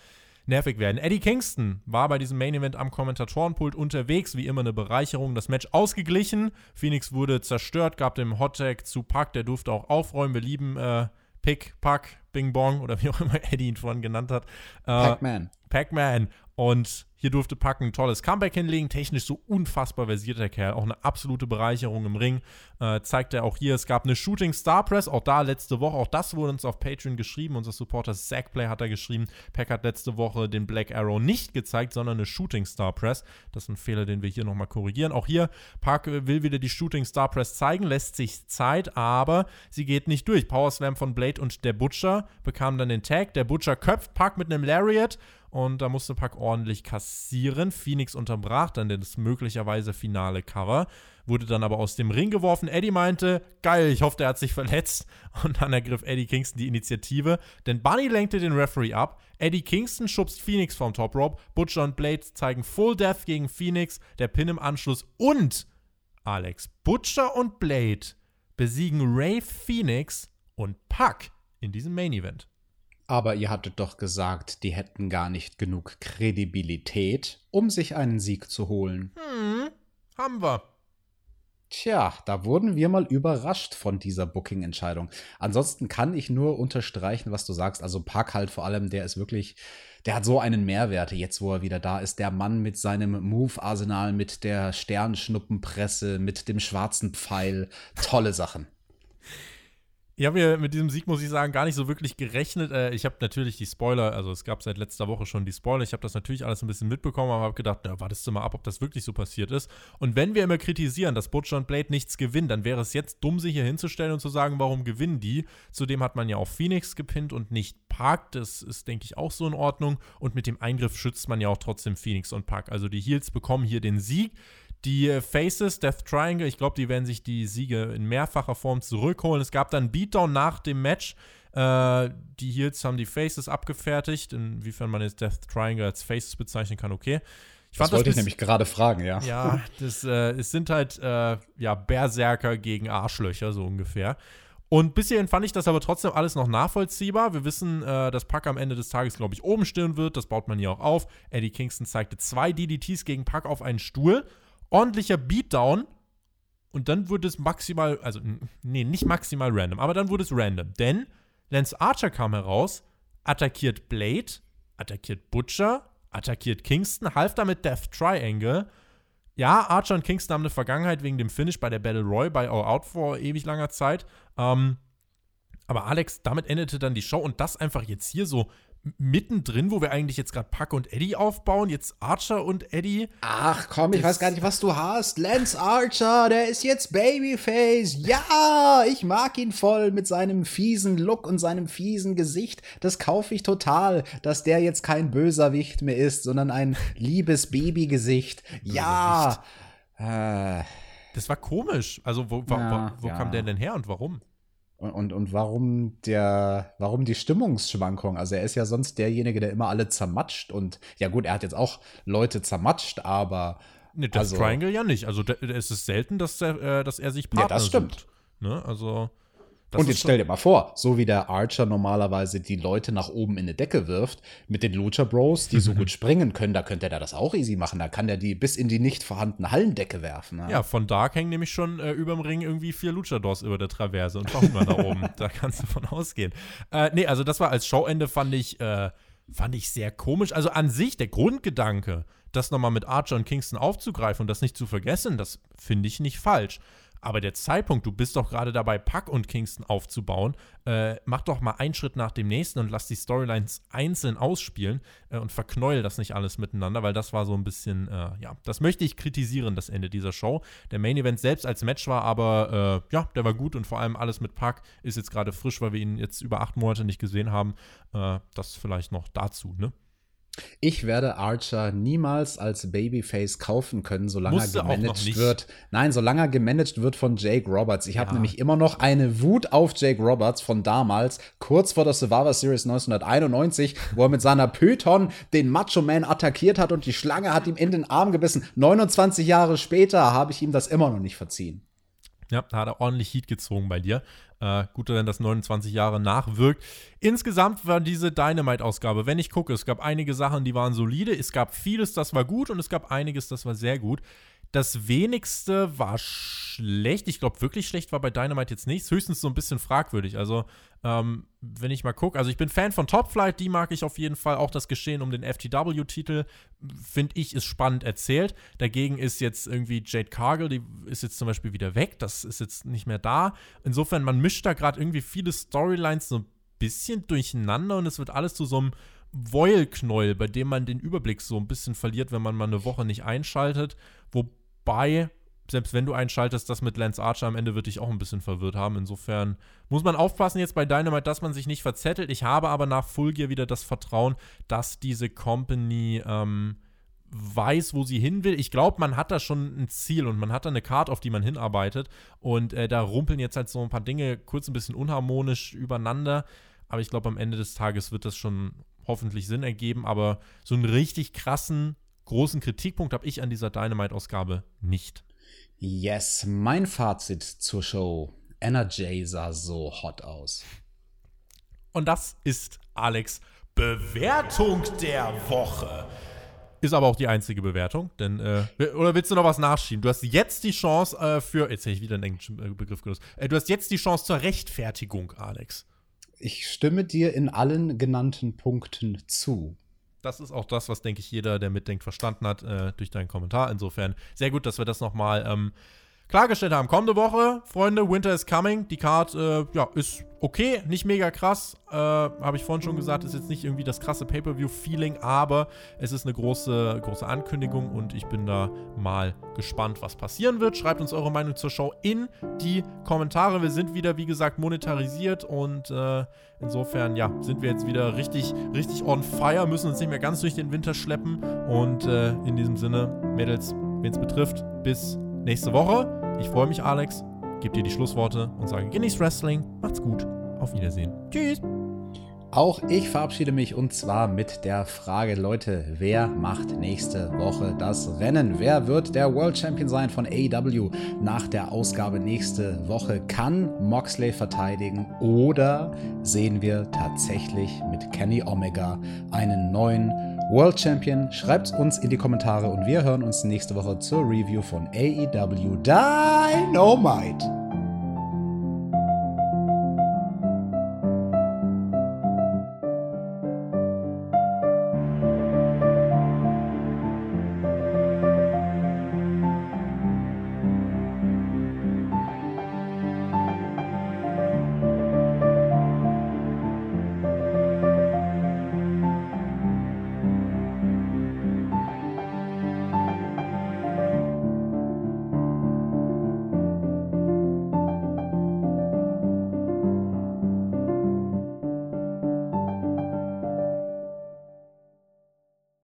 S1: nervig werden. Eddie Kingston war bei diesem Main Event am Kommentatorenpult unterwegs, wie immer eine Bereicherung. Das Match ausgeglichen. Phoenix wurde zerstört, gab dem Hottag zu Pack, der durfte auch aufräumen. Wir lieben äh, Pick, Pack, Bing Bong oder wie auch immer Eddie ihn vorhin genannt hat. Äh,
S2: Pac-Man.
S1: Pac-Man. Und hier durfte Pack ein tolles Comeback hinlegen. Technisch so unfassbar versierter Kerl. Auch eine absolute Bereicherung im Ring. Äh, zeigt er auch hier. Es gab eine Shooting Star Press. Auch da letzte Woche. Auch das wurde uns auf Patreon geschrieben. Unser Supporter Zackplay hat da geschrieben. Pack hat letzte Woche den Black Arrow nicht gezeigt, sondern eine Shooting Star Press. Das ist ein Fehler, den wir hier nochmal korrigieren. Auch hier, Pack äh, will wieder die Shooting Star Press zeigen. Lässt sich Zeit, aber sie geht nicht durch. Power Slam von Blade und der Butcher bekamen dann den Tag. Der Butcher köpft Pack mit einem Lariat. Und da musste Pack ordentlich kassieren. Phoenix unterbrach dann das möglicherweise finale Cover, wurde dann aber aus dem Ring geworfen. Eddie meinte, geil, ich hoffe, der hat sich verletzt. Und dann ergriff Eddie Kingston die Initiative, denn Bunny lenkte den Referee ab. Eddie Kingston schubst Phoenix vom Top Rope. Butcher und Blade zeigen Full Death gegen Phoenix, der Pin im Anschluss und Alex Butcher und Blade besiegen Ray Phoenix und Pack in diesem Main Event.
S2: Aber ihr hattet doch gesagt, die hätten gar nicht genug Kredibilität, um sich einen Sieg zu holen.
S1: Hm, haben wir.
S2: Tja, da wurden wir mal überrascht von dieser Booking-Entscheidung. Ansonsten kann ich nur unterstreichen, was du sagst. Also Park halt vor allem, der ist wirklich, der hat so einen Mehrwert, jetzt wo er wieder da ist. Der Mann mit seinem Move-Arsenal, mit der Sternschnuppenpresse, mit dem schwarzen Pfeil. Tolle Sachen.
S1: Ich habe ja mit diesem Sieg, muss ich sagen, gar nicht so wirklich gerechnet. Äh, ich habe natürlich die Spoiler, also es gab seit letzter Woche schon die Spoiler. Ich habe das natürlich alles ein bisschen mitbekommen, aber habe gedacht, na, wartest du mal ab, ob das wirklich so passiert ist. Und wenn wir immer kritisieren, dass Butcher und Blade nichts gewinnen, dann wäre es jetzt dumm, sich hier hinzustellen und zu sagen, warum gewinnen die? Zudem hat man ja auch Phoenix gepinnt und nicht Park. Das ist, denke ich, auch so in Ordnung. Und mit dem Eingriff schützt man ja auch trotzdem Phoenix und Park. Also die Heels bekommen hier den Sieg. Die äh, Faces, Death Triangle, ich glaube, die werden sich die Siege in mehrfacher Form zurückholen. Es gab dann Beatdown nach dem Match. Äh, die Heels haben die Faces abgefertigt. Inwiefern man jetzt Death Triangle als Faces bezeichnen kann, okay.
S2: Das
S1: Ich fand
S2: wollte ich
S1: bis-
S2: nämlich gerade fragen, ja.
S1: ja, das, äh, es sind halt äh, ja, Berserker gegen Arschlöcher, so ungefähr. Und bis hierhin fand ich das aber trotzdem alles noch nachvollziehbar. Wir wissen, äh, dass Pack am Ende des Tages, glaube ich, oben stehen wird. Das baut man hier auch auf. Eddie Kingston zeigte zwei DDTs gegen Pack auf einen Stuhl. Ordentlicher Beatdown. Und dann wurde es maximal, also, nee, nicht maximal random, aber dann wurde es random. Denn Lance Archer kam heraus, attackiert Blade, attackiert Butcher, attackiert Kingston, half damit Death Triangle. Ja, Archer und Kingston haben eine Vergangenheit wegen dem Finish bei der Battle Royale bei All Out vor ewig langer Zeit. Ähm, aber Alex, damit endete dann die Show und das einfach jetzt hier so mittendrin, wo wir eigentlich jetzt gerade Pack und Eddie aufbauen, jetzt Archer und Eddie.
S2: Ach komm, ich
S1: Das-
S2: weiß gar nicht, was du hast. Lance Archer, der ist jetzt Babyface. Ja, ich mag ihn voll mit seinem fiesen Look und seinem fiesen Gesicht. Das kaufe ich total, dass der jetzt kein Böserwicht mehr ist, sondern ein liebes Babygesicht. Ja. Äh,
S1: Das war komisch. Also, wo,
S2: Ja,
S1: wa- wo
S2: ja.
S1: kam der denn her und warum?
S2: Und, und, und warum der, warum die Stimmungsschwankung? Also er ist ja sonst derjenige, der immer alle zermatscht und ja gut, er hat jetzt auch Leute zermatscht, aber
S1: Ne, Death
S2: Also-
S1: Triangle ja nicht. Also, es ist selten, dass, er, äh, dass er sich
S2: Ja,
S1: Partner
S2: das stimmt.
S1: Ne? Also, das
S2: und jetzt stell dir mal vor, so wie der Archer normalerweise die Leute nach oben in die Decke wirft, mit den Lucha Bros, die so <laughs> gut springen können, da könnte er das auch easy machen. Da kann er die bis in die nicht vorhandene Hallendecke werfen. Ne?
S1: Ja, von Dark hängen nämlich schon äh, überm Ring irgendwie vier Luchadors über der Traverse und verhungern da oben. <laughs> Da kannst du von ausgehen. Äh, nee, also das war als Showende, fand ich, äh, fand ich sehr komisch. Also an sich, der Grundgedanke, das nochmal mit Archer und Kingston aufzugreifen und das nicht zu vergessen, das finde ich nicht falsch. Aber der Zeitpunkt, du bist doch gerade dabei, Puck und Kingston aufzubauen. Äh, mach doch mal einen Schritt nach dem nächsten und lass die Storylines einzeln ausspielen äh, und verknäuel das nicht alles miteinander, weil das war so ein bisschen, äh, ja, das möchte ich kritisieren, das Ende dieser Show. Der Main Event selbst als Match war aber, äh, ja, der war gut und vor allem alles mit Puck ist jetzt gerade frisch, weil wir ihn jetzt über acht Monate nicht gesehen haben. Äh, das vielleicht noch dazu, ne?
S2: Ich werde Archer niemals als Babyface kaufen können, solange Musste er gemanagt wird. Nein, solange er gemanagt wird von Jake Roberts. Ich ja. habe nämlich immer noch eine Wut auf Jake Roberts von damals, kurz vor der Survivor Series 1991, wo er mit seiner Python den Macho Man attackiert hat und die Schlange hat ihm in den Arm gebissen. 29 Jahre später habe ich ihm das immer noch nicht verziehen.
S1: Ja, da hat er ordentlich Heat gezogen bei dir. Äh, gut, wenn das 29 Jahre nachwirkt. Insgesamt war diese Dynamite-Ausgabe, wenn ich gucke, es gab einige Sachen, die waren solide, es gab vieles, das war gut und es gab einiges, das war sehr gut. Das wenigste war schlecht. Ich glaube, wirklich schlecht war bei Dynamite jetzt nichts. Höchstens so ein bisschen fragwürdig. Also, ähm, wenn ich mal gucke, also ich bin Fan von Top Flight, die mag ich auf jeden Fall. Auch das Geschehen um den FTW-Titel, finde ich, ist spannend erzählt. Dagegen ist jetzt irgendwie Jade Cargill, die ist jetzt zum Beispiel wieder weg. Das ist jetzt nicht mehr da. Insofern, man mischt da gerade irgendwie viele Storylines so ein bisschen durcheinander und es wird alles zu so einem Woilknäuel, bei dem man den Überblick so ein bisschen verliert, wenn man mal eine Woche nicht einschaltet. Wobei, selbst wenn du einschaltest, das mit Lance Archer am Ende wird dich auch ein bisschen verwirrt haben. Insofern muss man aufpassen jetzt bei Dynamite, dass man sich nicht verzettelt. Ich habe aber nach Full Gear wieder das Vertrauen, dass diese Company ähm, weiß, wo sie hin will. Ich glaube, man hat da schon ein Ziel und man hat da eine Karte, auf die man hinarbeitet. Und äh, da rumpeln jetzt halt so ein paar Dinge kurz ein bisschen unharmonisch übereinander. Aber ich glaube, am Ende des Tages wird das schon hoffentlich Sinn ergeben. Aber so einen richtig krassen großen Kritikpunkt habe ich an dieser Dynamite-Ausgabe nicht.
S2: Yes, mein Fazit zur Show. NRJ sah so hot aus.
S1: Und das ist Alex Bewertung der Woche. Ist aber auch die einzige Bewertung, denn äh, oder willst du noch was nachschieben? Du hast jetzt die Chance äh, für jetzt hätte ich wieder einen englischen äh, Begriff genutzt. Äh, du hast jetzt die Chance zur Rechtfertigung, Alex.
S2: Ich stimme dir in allen genannten Punkten zu
S1: das ist auch das, was, denke ich, jeder, der mitdenkt, verstanden hat äh, durch deinen Kommentar. Insofern sehr gut, dass wir das nochmal ähm, klargestellt haben. Kommende Woche, Freunde, Winter is coming. Die Card äh, ja, ist okay, nicht mega krass. Äh, Habe ich vorhin schon gesagt, ist jetzt nicht irgendwie das krasse Pay-Per-View-Feeling, aber es ist eine große, große Ankündigung und ich bin da mal gespannt, was passieren wird. Schreibt uns eure Meinung zur Show in die Kommentare. Wir sind wieder, wie gesagt, monetarisiert und äh, insofern, ja, sind wir jetzt wieder richtig, richtig on fire, müssen uns nicht mehr ganz durch den Winter schleppen und äh, in diesem Sinne, Mädels, wen es betrifft, bis nächste Woche. Ich freue mich, Alex. Gib dir die Schlussworte und sage genießt Wrestling. Macht's gut. Auf Wiedersehen. Tschüss.
S2: Auch ich verabschiede mich und zwar mit der Frage, Leute, wer macht nächste Woche das Rennen? Wer wird der World Champion sein von AEW nach der Ausgabe nächste Woche? Kann Moxley verteidigen oder sehen wir tatsächlich mit Kenny Omega einen neuen World Champion. Schreibt uns in die Kommentare und wir hören uns nächste Woche zur Review von AEW Dynamite.